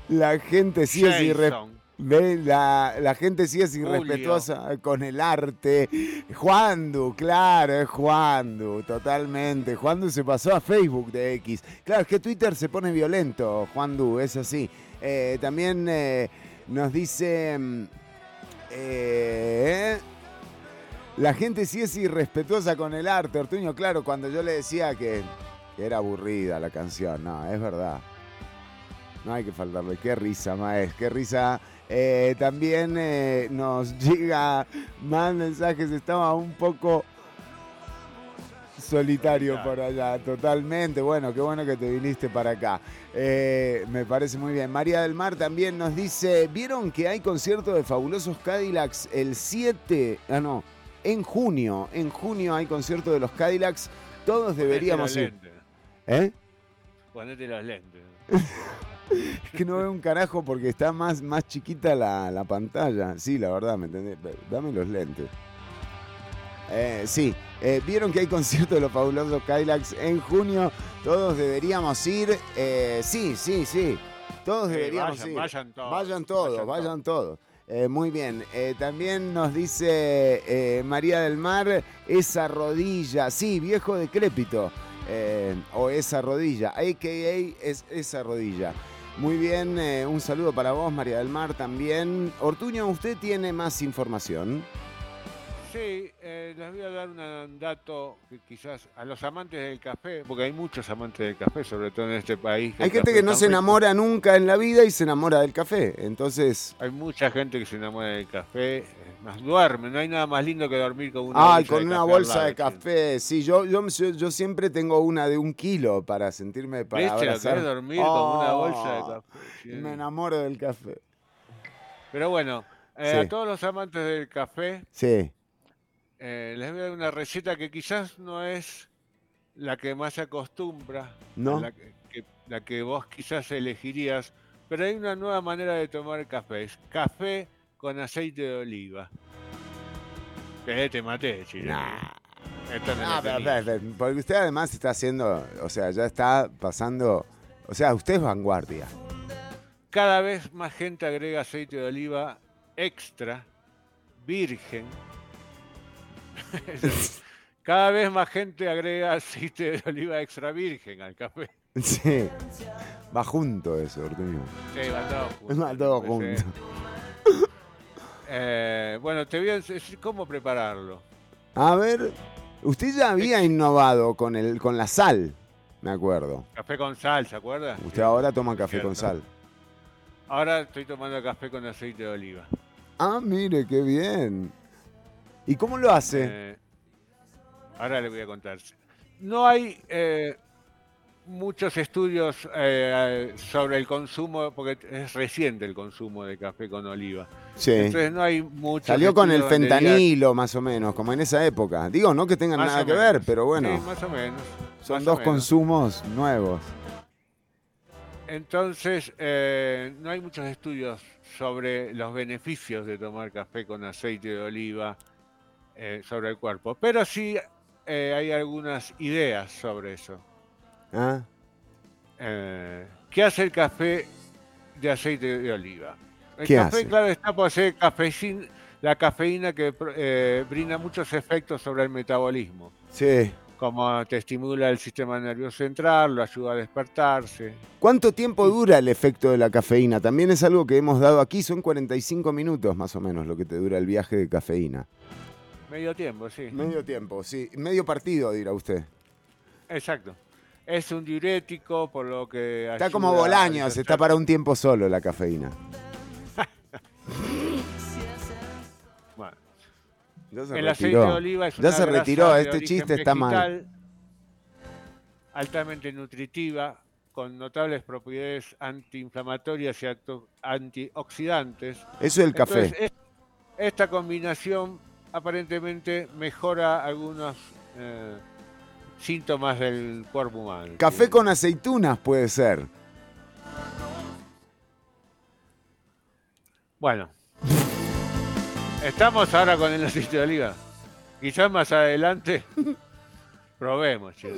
la gente sí es Jason. ve, la, la gente sí es Julio. irrespetuosa con el arte. Juandu, claro, es Juandu, totalmente. Juandu se pasó a Facebook de X. Claro, es que Twitter se pone violento, Juandu, es así. Eh, también eh, nos dice... mm, eh, la gente sí es irrespetuosa con el arte, Ortuño. Claro, cuando yo le decía que, era aburrida la canción, no, es verdad. No hay que faltarle. Qué risa, Maes, qué risa. Eh, también eh, nos llega más mensajes. Estaba un poco solitario por allá, totalmente. Bueno, qué bueno que te viniste para acá. Eh, me parece muy bien. María del Mar también nos dice, ¿vieron que hay concierto de Fabulosos Cadillacs el 7? Ah, no, en junio. En junio hay concierto de los Cadillacs. Todos deberíamos ir. ¿Eh? Ponete los lentes. Es que no veo un carajo porque está más, más chiquita la, la pantalla. Sí, la verdad, ¿me entendés? Dame los lentes. Eh, sí, eh, vieron que hay concierto de los fabulosos Kylax en junio. Todos deberíamos ir. Eh, sí, sí, sí. Todos Sí, deberíamos vayan, ir. vayan todos, Vayan todos, vayan vayan todos. Eh, muy bien. Eh, también nos dice eh, María del Mar, esa rodilla. Sí, viejo decrépito. O esa rodilla. AKA es esa rodilla. Muy bien, un saludo para vos, María del Mar, también. Ortuño, ¿usted tiene más información? Sí, eh, les voy a dar un dato que quizás a los amantes del café, porque hay muchos amantes del café, sobre todo en este país. Hay gente que no se rico. enamora nunca en la vida y se enamora del café. Entonces, Hay mucha gente que se enamora del café, es más duerme, no hay nada más lindo que dormir con una ay, bolsa con de una café bolsa de café. Sí, yo, yo, yo, yo siempre tengo una de un kilo para sentirme, para ¿Viste lo que abrazar. dormir con una bolsa de Oh, café? Sí. Me enamoro del café. Pero bueno, eh, Sí. a todos los amantes del café, Sí. Eh, les voy a dar una receta que quizás no es la que más se acostumbra, ¿No? la que, que- la que vos quizás elegirías, pero hay una nueva manera de tomar café, es café con aceite de oliva. Que te maté, chile. Esta no la Ah, pero, tenía. pero, pero, porque usted además está haciendo, o sea, ya está pasando, o sea, usted es vanguardia. Cada vez más gente agrega aceite de oliva extra, virgen. Cada vez más gente agrega aceite de oliva extra virgen al café. Sí. Va junto eso, Ortuño. Sí, va todo junto, Va todo sí. junto. Eh, bueno, te voy a decir cómo prepararlo. A ver, usted ya había innovado con el, con la sal, me acuerdo. Café con sal, ¿se acuerda? Usted ahora toma café Cierto. con sal. Ahora estoy tomando café con aceite de oliva. Ah, mire, qué bien. ¿Y cómo lo hace? Eh, ahora le voy a contar. No hay eh, muchos estudios eh, sobre el consumo, porque es reciente el consumo de café con oliva. Sí. Entonces no hay muchos Salió con el diga- fentanilo, más o menos, como en esa época. Digo, no que tengan Más nada que menos. ver, pero bueno, Sí, más o menos. son más dos menos. consumos nuevos. Entonces, eh, no hay muchos estudios sobre los beneficios de tomar café con aceite de oliva eh, sobre el cuerpo, pero sí eh, hay algunas ideas sobre eso. ¿Ah? Eh, ¿Qué hace el café de aceite de oliva? El ¿Qué café, hace? claro, está posee la cafeína que eh, brinda muchos efectos sobre el metabolismo, Sí. como te estimula el sistema nervioso central, lo ayuda a despertarse. ¿Cuánto tiempo dura el efecto de la cafeína? También es algo que hemos dado aquí, son 45 minutos más o menos lo que te dura el viaje de cafeína. Medio tiempo, sí. Medio tiempo, sí. Medio partido, dirá usted. Exacto. Es un diurético, por lo que. Está como Bolaños, está para un tiempo solo la cafeína. Bueno. Ya se el aceite retiró. de oliva es Ya una se grasa retiró, de este origen chiste está mal. vegetal, Altamente nutritiva, con notables propiedades antiinflamatorias y antioxidantes. Eso es el café. Entonces, es- esta combinación aparentemente mejora algunos eh, síntomas del cuerpo humano. Café con aceitunas puede ser. Bueno. Estamos ahora con el aceite de oliva. Quizás más adelante probemos, che.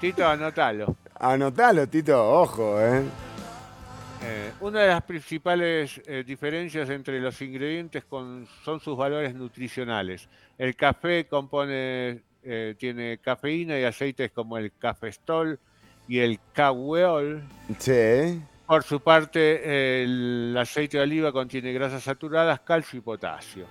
Tito, anotalo. Anotalo, Tito, ojo, ¿eh? Eh, una de las principales eh, diferencias entre los ingredientes con- son sus valores nutricionales. El café compone, eh, tiene cafeína y aceites como el cafestol y el caweol. Sí. Por su parte, el aceite de oliva contiene grasas saturadas, calcio y potasio.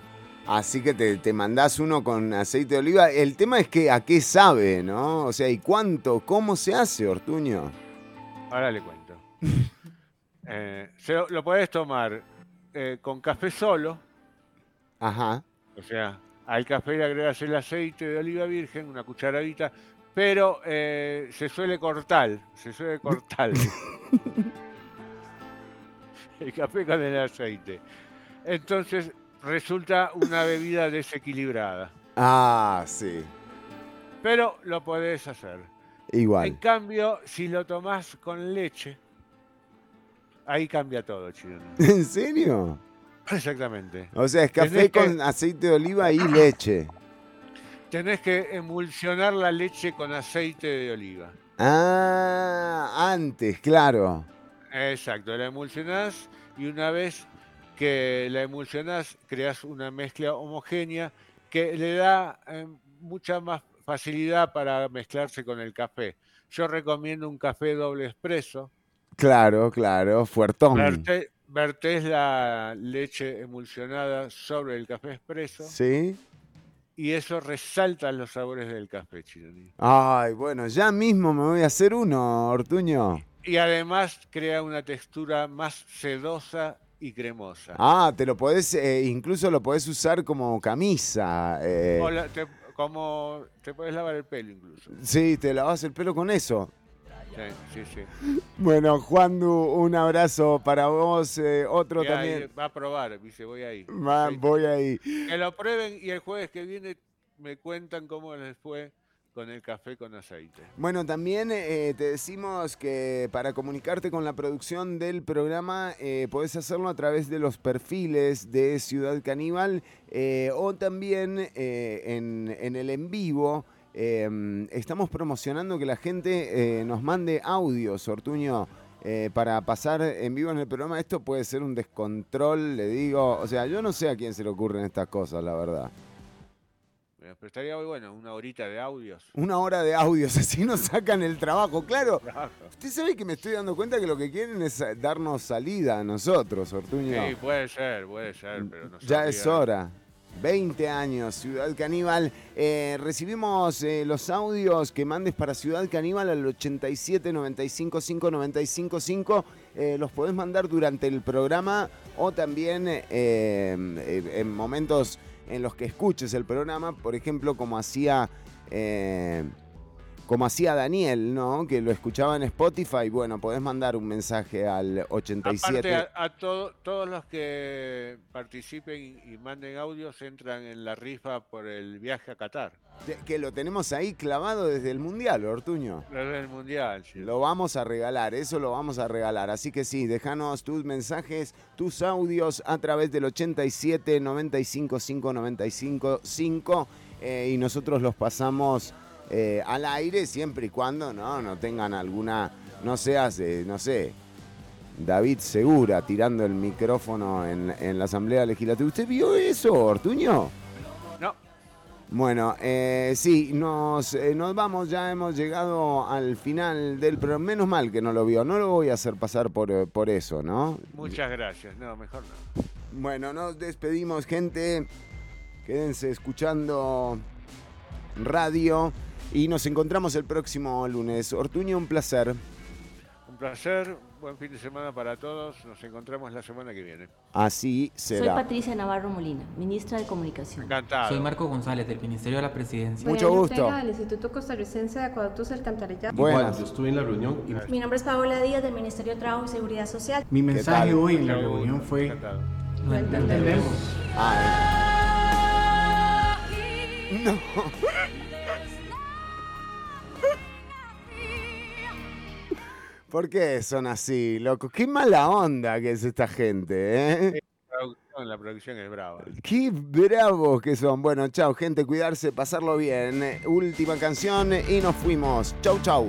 Así que te, te mandás uno con aceite de oliva. El tema es que a qué sabe, ¿no? O sea, ¿y cuánto? ¿Cómo se hace, Ortuño? Ahora le cuento. Eh, se lo, podés tomar eh, con café solo, Ajá. o sea, al café le agregas el aceite de oliva virgen, una cucharadita, pero eh, se suele cortar, se suele cortar el café con el aceite. Entonces resulta una bebida desequilibrada, Ah, sí. pero lo podés hacer. En Igual. cambio, si lo tomás con leche, ahí cambia todo, chileno. ¿En serio? Exactamente. O sea, es café Tenés que- con aceite de oliva y leche. Tenés que emulsionar la leche con aceite de oliva. Ah, antes, claro. Exacto, la emulsionás y una vez que la emulsionás, creas una mezcla homogénea que le da eh, mucha más facilidad para mezclarse con el café. Yo recomiendo un café doble expreso. Claro, claro. Fuertón. Verte- vertés la leche emulsionada sobre el café expreso ¿Sí? y eso resalta los sabores del café, Chironi. Ay, bueno, ya mismo me voy a hacer uno, Ortuño. Y además crea una textura más sedosa y cremosa. Ah, te lo podés, eh, incluso lo podés usar como camisa. eh. Te, como te puedes lavar el pelo incluso. Sí, te lavas el pelo con eso. Sí, sí, sí. Bueno, Juan Du, un abrazo para vos, eh, otro Y ahí también. Va a probar, dice, voy ahí. Va, voy ahí. Que lo prueben y el jueves que viene me cuentan cómo les fue con el café con aceite. Bueno, también eh, te decimos que para comunicarte con la producción del programa eh, podés hacerlo a través de los perfiles de Ciudad Caníbal eh, o también en, en el en vivo. Eh, estamos promocionando que la gente eh, nos mande audios, Ortuño, eh, para pasar en vivo en el programa. Esto puede ser un descontrol, le digo. O sea, yo no sé a quién se le ocurren estas cosas, la verdad. Pero estaría muy bueno, una horita de audios. Una hora de audios, así nos sacan el trabajo. Claro, usted sabe que me estoy dando cuenta que lo que quieren es eh, darnos salida a nosotros, Ortuño. Sí, puede ser, puede ser, pero no ya es hora. 20 años, Ciudad Caníbal. Eh, recibimos eh, los audios que mandes para Ciudad Caníbal al 87 95 5 95 5. Eh, los podés mandar durante el programa o también eh, en momentos en los que escuches el programa, por ejemplo, como hacía. Como hacía Daniel, ¿no? Que lo escuchaba en Spotify. Bueno, podés mandar un mensaje al 87. Aparte, a, a todo- todos los que participen y, manden audios entran en la rifa por el viaje a Qatar. Que lo tenemos ahí clavado desde el Mundial, Ortuño. Desde el Mundial. sí. Lo vamos a regalar, eso lo vamos a regalar. Así que sí, déjanos tus mensajes, tus audios a través del 87 95 5 95 5 eh, y nosotros los pasamos eh, al aire siempre y cuando no, no tengan alguna, no seas, eh, no sé, David Segura tirando el micrófono en, en la Asamblea Legislativa. ¿Usted vio eso, Ortuño? No. Bueno, eh, sí, nos, eh, nos vamos, ya hemos llegado al final del programa. Menos mal que no lo vio, no lo voy a hacer pasar por, por eso, ¿no? Muchas gracias. No, mejor no. Bueno, nos despedimos, gente. Quédense escuchando radio y nos encontramos el próximo lunes. Ortuño, un placer. Un placer. Buen fin de semana para todos. Nos encontramos la semana que viene. Así Soy será. Patricia Navarro Molina, ministra de Comunicación. Encantado. Soy Marco González, del Ministerio de la Presidencia. Mucho gusto. del Instituto Costarricense de Acueductos Alcantarillados. Buenas. Yo estuve en la reunión y Mi nombre es Paola Díaz del Ministerio de Trabajo y Seguridad Social. Mi mensaje hoy en la reunión fue... Encantado. No entendemos. Ah, eh. No. ¿Por qué son así, loco? Qué mala onda que es esta gente, ¿eh? La producción, es brava. Qué bravos que son. Bueno, chao, gente, cuidarse, pasarlo bien. Última canción y nos fuimos. Chau, chau.